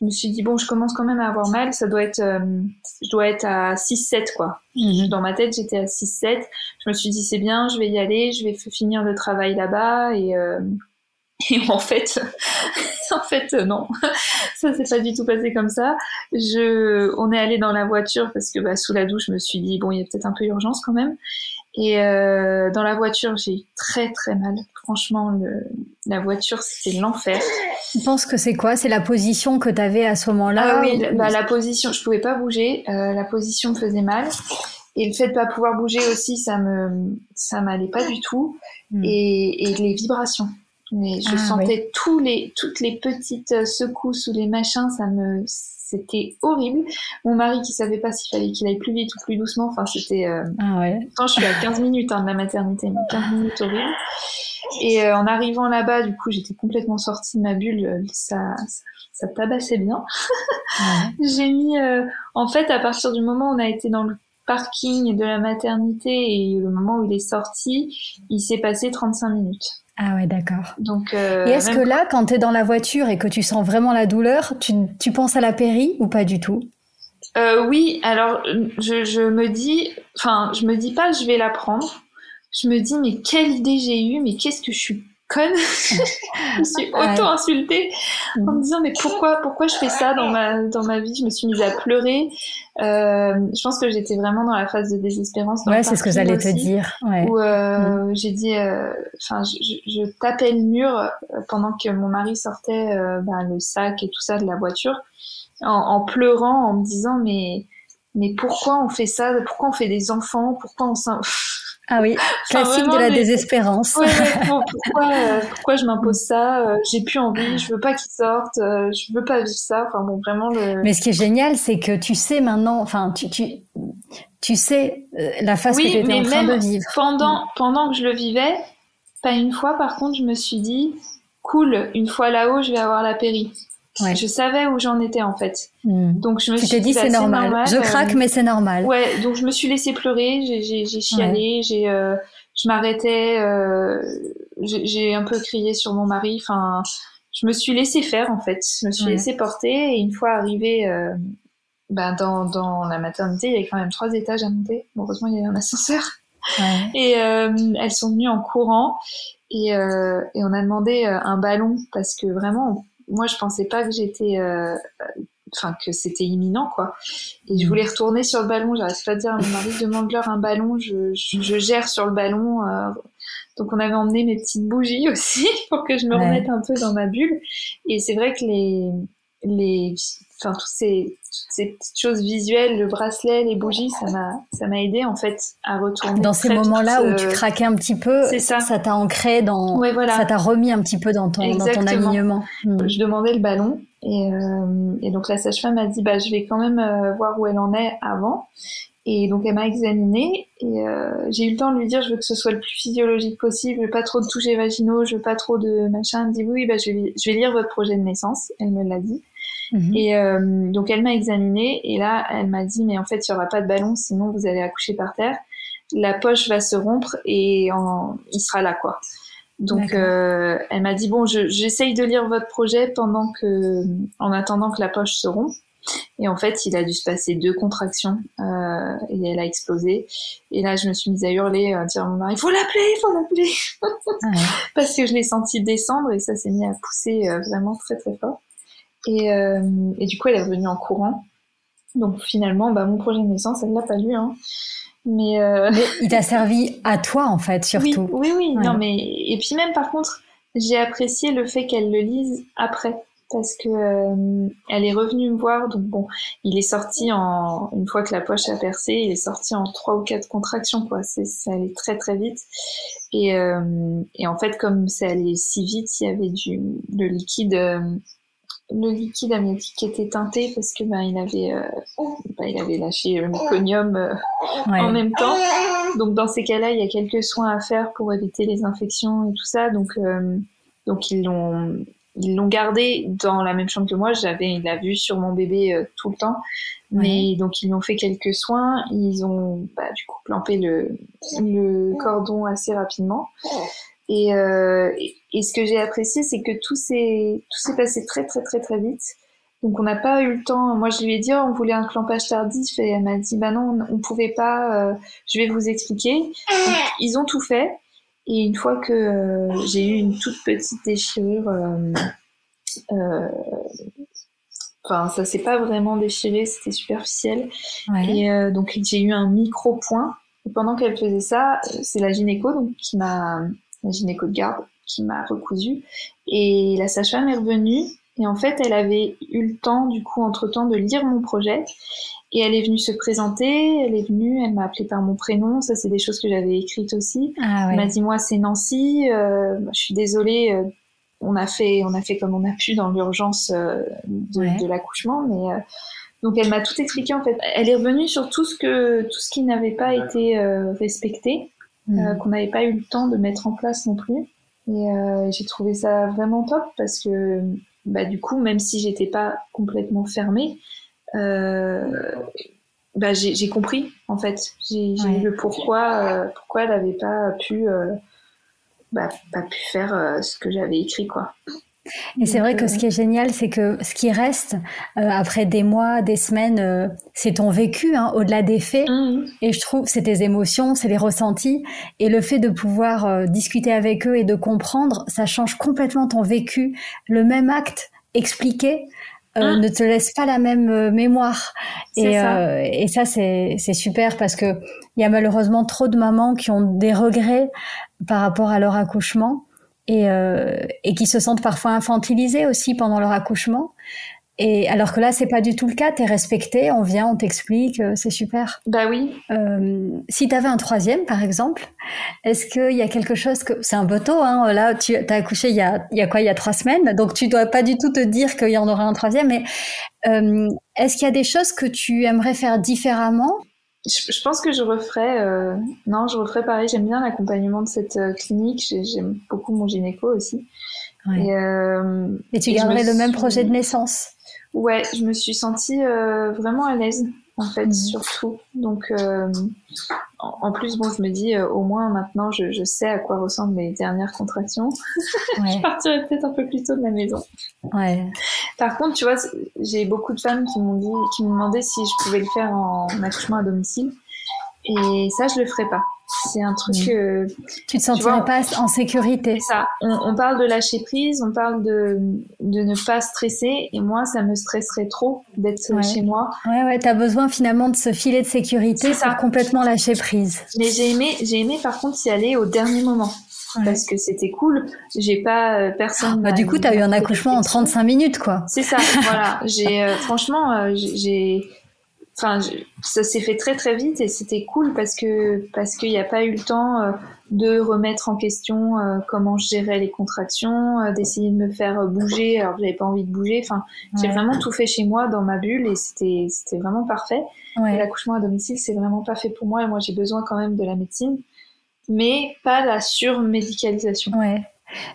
B: Je me suis dit bon, je commence quand même à avoir mal. Ça doit être, euh, je dois être à 6-7 quoi.
A: Mhm.
B: Dans ma tête, j'étais à 6-7. Je me suis dit c'est bien, je vais y aller, je vais finir le travail là-bas et euh, et en fait, (laughs) en fait euh, non, ça s'est pas du tout passé comme ça. Je, on est allé dans la voiture parce que bah, sous la douche, je me suis dit bon, il y a peut-être un peu urgence quand même. Et euh, dans la voiture, j'ai eu très très mal. Franchement, le, la voiture, c'était l'enfer.
A: Tu penses que c'est quoi? C'est la position que t'avais à ce moment-là
B: Ah oui,
A: ou-
B: bah, la position, je pouvais pas bouger, euh, la position me faisait mal. Et le fait de pas pouvoir bouger aussi, ça me, ça m'allait pas du tout.
A: Hmm.
B: Et, et les vibrations. Mais je
A: Ah,
B: sentais tous les, toutes les petites euh, secousses ou les machins, ça me, c'était horrible. Mon mari qui savait pas s'il fallait qu'il aille plus vite ou plus doucement, enfin c'était, euh,
A: Ah ouais.
B: Pourtant, je suis à 15 minutes hein, de la maternité, mais 15 minutes horribles. Et euh, en arrivant là-bas, du coup, j'étais complètement sortie de ma bulle. euh, Ça, ça, ça tabassait bien.
A: Ouais. (laughs)
B: J'ai mis, euh, en fait, à partir du moment où on a été dans le parking de la maternité et le moment où il est sorti, il s'est passé 35 minutes.
A: Ah ouais, d'accord.
B: Donc,
A: et est-ce que là, quand tu es dans la voiture et que tu sens vraiment la douleur, tu, tu penses à la péri ou pas du tout?
B: Oui, alors je, je, me dis, enfin, je me dis pas je vais la prendre. Je me dis mais quelle idée j'ai eue, mais qu'est-ce que je suis conne. (laughs) je me suis auto-insultée en me disant mais pourquoi pourquoi je fais ça dans ma dans ma vie? Je me suis mise à pleurer. Euh, je pense que j'étais vraiment dans la phase de désespérance.
A: ouais, c'est ce que j'allais te dire. Ouais.
B: Où euh, mm. j'ai dit, euh, enfin, je, je, tapais le mur euh, pendant que mon mari sortait ben, le sac et tout ça de la voiture, en, en pleurant, en me disant mais mais pourquoi on fait ça? Pourquoi on fait des enfants? Pourquoi on s'en (laughs)
A: ah oui, classique de la désespérance. (laughs)
B: pourquoi, euh, pourquoi je m'impose ça euh, J'ai plus envie, je veux pas qu'il sorte, euh, je veux pas vivre ça. Enfin bon, vraiment le.
A: Mais ce qui est génial, c'est que tu sais maintenant, enfin tu tu tu sais la phase que tu étais en train de vivre.
B: Pendant pendant que je le vivais, pas une fois par contre, je me suis dit cool, une fois là-haut, je vais avoir la péri. Je savais où j'en étais en fait.
A: Hmm. Donc je me tu suis dit c'est normal. Je craque mais c'est normal.
B: Ouais, donc je me suis laissé pleurer, j'ai chialé, j'ai euh, je m'arrêtais, euh, j'ai un peu crié sur mon mari. Enfin, je me suis laissé faire en fait. Je me suis laissé porter et une fois arrivée euh, ben, dans, dans la maternité, il y avait quand même trois étages à monter. heureusement, il y avait un ascenseur. Et euh, elles sont venues en courant et, euh, et on a demandé euh, un ballon parce que vraiment moi, je pensais pas que j'étais, euh, enfin que c'était imminent, quoi. Et je voulais retourner sur le ballon. J'arrête pas de dire à mon mari demande-leur un ballon. Je, je, gère sur le ballon. Euh. donc on avait emmené mes petites bougies (laughs) aussi pour que je me remette un peu dans ma bulle. Et c'est vrai que les les enfin toutes ces, ces petites choses visuelles, le bracelet, les bougies, ça m'a ça m'a aidé en fait à retourner.
A: Dans ces moments-là où tu euh, craquais un petit peu, ça. ça t'a ancré dans, ça t'a remis un petit peu dans ton dans ton alignement.
B: Hmm. Je demandais le ballon et, euh, et donc la sage-femme m'a dit bah je vais quand même euh, voir où elle en est avant. Et donc elle m'a examinée et euh, j'ai eu le temps de lui dire je veux que ce soit le plus physiologique possible, je veux pas trop de toucher vaginaux, je veux pas trop de machin. Elle me dit oui, bah je vais, je vais lire votre projet de naissance. Elle me l'a dit. Mhm. Et euh, donc elle m'a examinée et là elle m'a dit mais en fait il y aura pas de ballon sinon vous allez accoucher par terre. La poche va se rompre et en... il sera là quoi. Donc euh, elle m'a dit bon j'essaye de lire votre projet pendant que en attendant que la poche se rompe. Et en fait, il a dû se passer deux contractions euh, et elle a explosé. Et là, je me suis mise à hurler, à dire à mon mari, il faut l'appeler, il faut l'appeler, (laughs) parce que je l'ai senti descendre et ça s'est mis à pousser euh, vraiment très très fort. Et, euh, et, du coup, elle est revenue en courant. Donc finalement, bah, mon projet de naissance, elle l'a pas lu. Hein. Mais, euh...
A: mais, il (laughs) t'a servi à toi, en fait, surtout.
B: Oui, oui, oui. Non, mais... Et puis même, par contre, j'ai apprécié le fait qu'elle le lise après. Parce que euh, elle est revenue me voir, donc bon, il est sorti en une fois que la poche a percé, il est sorti en trois ou quatre contractions, quoi. C'est ça allait très très vite. Et, et en fait, comme ça allait si vite, il y avait du le liquide le liquide amniotique était teinté parce que ben il avait euh, ben, il avait lâché le méconium euh, en même temps. Donc dans ces cas-là, il y a quelques soins à faire pour éviter les infections et tout ça. Donc euh, donc ils l'ont ils l'ont gardé dans la même chambre que moi. J'avais il l'a vu sur mon bébé tout le temps. Mais donc ils ont fait quelques soins. Ils ont bah, du coup clampé le le cordon assez rapidement. Et, euh, et, ce que j'ai apprécié, c'est que tout s'est tout s'est passé très très très très vite. Donc on n'a pas eu le temps. Moi je lui ai dit oh, on voulait un clampage tardif et elle m'a dit bah non on, pouvait pas. Euh, je vais vous expliquer. Donc, ils ont tout fait et une fois que euh, j'ai eu une toute petite déchirure, enfin ça s'est pas vraiment déchiré, c'était superficiel. Ouais. Et donc j'ai eu un micro point. Et pendant qu'elle faisait ça, c'est la gynéco donc qui m'a la gynéco de garde, qui m'a recousu. Et la sage-femme est revenue. Et en fait, elle avait eu le temps, du coup, entre-temps, de lire mon projet. Et elle est venue se présenter, elle est venue, elle m'a appelé par mon prénom, ça c'est des choses que j'avais écrites aussi. Ah, ouais. Elle m'a dit moi c'est Nancy, euh, je suis désolée, euh, on a fait on a fait comme on a pu dans l'urgence euh, de, ouais. de l'accouchement, mais euh, donc elle m'a tout expliqué en fait. Elle est revenue sur tout ce que tout ce qui n'avait pas été euh, respecté euh, mm. qu'on n'avait pas eu le temps de mettre en place non plus. Et euh, j'ai trouvé ça vraiment top parce que bah, du coup, même si j'étais pas complètement fermée, euh, bah, j'ai compris en fait. J'ai ouais. eu le pourquoi, pourquoi elle n'avait pas pu bah, pas pu faire ce que j'avais écrit, quoi.
A: Et c'est vrai que ce qui est génial, c'est que ce qui reste après des mois, des semaines, c'est ton vécu, hein, au-delà des faits. Mmh. Et je trouve, c'est tes émotions, c'est les ressentis. Et le fait de pouvoir discuter avec eux et de comprendre, ça change complètement ton vécu. Le même acte expliqué, euh, ah. ne te laisse pas la même euh, mémoire. Et ça, euh, et ça c'est, c'est super parce que il y a malheureusement trop de mamans qui ont des regrets par rapport à leur accouchement et, et qui se sentent parfois infantilisées aussi pendant leur accouchement. Et alors que là, c'est pas du tout le cas. T'es respecté, on vient, on t'explique, euh, c'est super.
B: Bah oui.
A: Euh, si t'avais un troisième, par exemple, est-ce qu'il y a quelque chose que c'est un bateau hein, Là, tu as accouché il y a, il y a quoi Il y a trois semaines, donc tu dois pas du tout te dire qu'il y en aura un troisième. Mais euh, est-ce qu'il y a des choses que tu aimerais faire différemment
B: je, pense que je referais. Euh, non, je referais pareil. J'aime bien l'accompagnement de cette euh, clinique. J'aime beaucoup mon gynéco aussi.
A: Et, et, tu garderais le même projet de naissance?
B: Ouais, je me suis sentie euh, vraiment à l'aise en fait, mhm. surtout. Donc, euh, en, plus, bon, je me dis, euh, au moins maintenant, je, je, sais à quoi ressemblent mes dernières contractions. (laughs) je partirai peut-être un peu plus tôt de la maison.
A: Ouais.
B: Par contre, tu vois, j'ai beaucoup de femmes qui m'ont dit, qui me demandaient si je pouvais le faire en accouchement à domicile. Et ça, je le ferai pas. C'est un truc.
A: Mm. tu te sentirais pas en sécurité.
B: ça. On, parle de lâcher prise, on parle de, de ne pas stresser. Et moi, ça me stresserait trop d'être chez moi.
A: Ouais, ouais. T'as besoin finalement de ce filet de sécurité pour complètement lâcher prise.
B: Mais j'ai aimé, j'ai aimé par contre y aller au dernier moment. Parce que c'était cool. J'ai pas euh, personne.
A: Bah, du coup, t'as eu un accouchement en 35 minutes, quoi.
B: C'est ça. voilà. J'ai euh, (laughs) franchement, euh, j'ai enfin ça s'est fait très très vite et c'était cool parce que parce qu'il n'y a pas eu le temps euh, de remettre en question euh, comment je gérais les contractions, euh, d'essayer de me faire bouger alors que j'avais pas envie de bouger. Enfin, j'ai vraiment tout fait chez moi dans ma bulle et c'était c'était vraiment parfait. L'accouchement à domicile c'est vraiment pas fait pour moi et moi j'ai besoin quand même de la médecine, mais pas la surmédicalisation.
A: Ouais.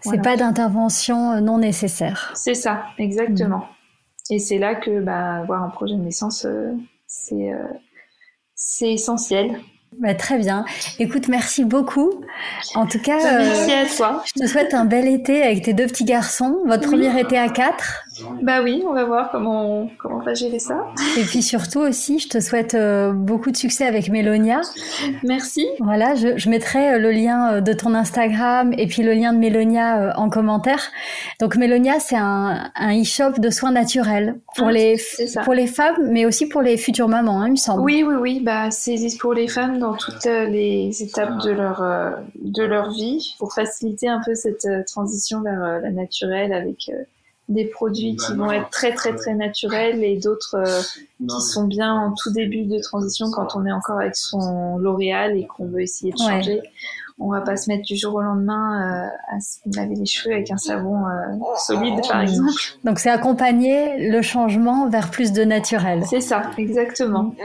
A: C'est pas d'intervention non nécessaire.
B: C'est ça, exactement. Mm. Et c'est là que bah, avoir un projet de naissance, euh, c'est essentiel.
A: Bah, très bien. Écoute, merci beaucoup. En tout cas,
B: bah, merci à toi.
A: Je te souhaite un bel été avec tes deux petits garçons. Votre premier été à quatre.
B: Bah oui, on va voir comment comment on va gérer ça.
A: Et puis surtout aussi, je te souhaite euh, beaucoup de succès avec Mélonia.
B: Merci.
A: Voilà, je, je, mettrai euh, le lien euh, de ton Instagram et puis le lien de Mélonia en commentaire. Donc Mélonia, c'est un, un e-shop de soins naturels pour ah, les pour les femmes, mais aussi pour les futures mamans, hein, il me semble.
B: Oui, oui, oui. Bah c'est pour les femmes dans toutes les étapes de leur de leur vie pour faciliter un peu cette transition vers la naturelle avec des produits qui vont être très très très naturels et d'autres euh, qui sont bien en tout début de transition quand on est encore avec son L'Oréal et qu'on veut essayer de changer. On va pas se mettre du jour au lendemain euh, à se laver les cheveux avec un savon euh, solide par exemple.
A: Donc c'est accompagner le changement vers plus de naturel.
B: C'est ça, exactement.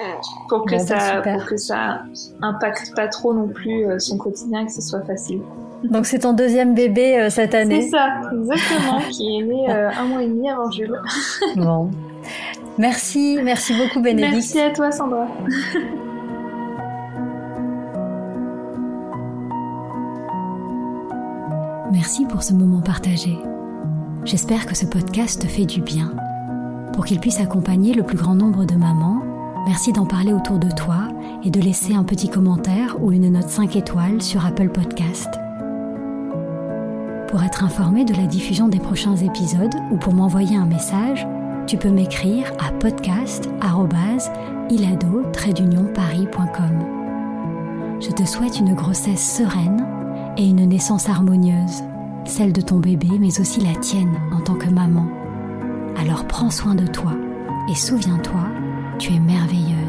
B: Pour que ça pour que ça impacte pas trop non plus son quotidien que ce soit facile.
A: Donc c'est ton deuxième bébé euh, cette année.
B: C'est ça, exactement, qui est né euh, un mois et demi avant Jules. (laughs)
A: bon. Merci, merci beaucoup Bénédicte.
B: Merci à toi Sandra.
A: Merci pour ce moment partagé. J'espère que ce podcast te fait du bien. Pour qu'il puisse accompagner le plus grand nombre de mamans, merci d'en parler autour de toi et de laisser un petit commentaire ou une note 5 étoiles sur Apple Podcast. Pour être informé de la diffusion des prochains épisodes ou pour m'envoyer un message, tu peux m'écrire à podcast.ilado-paris.com. Je te souhaite une grossesse sereine et une naissance harmonieuse, celle de ton bébé mais aussi la tienne en tant que maman. Alors prends soin de toi et souviens-toi, tu es merveilleuse.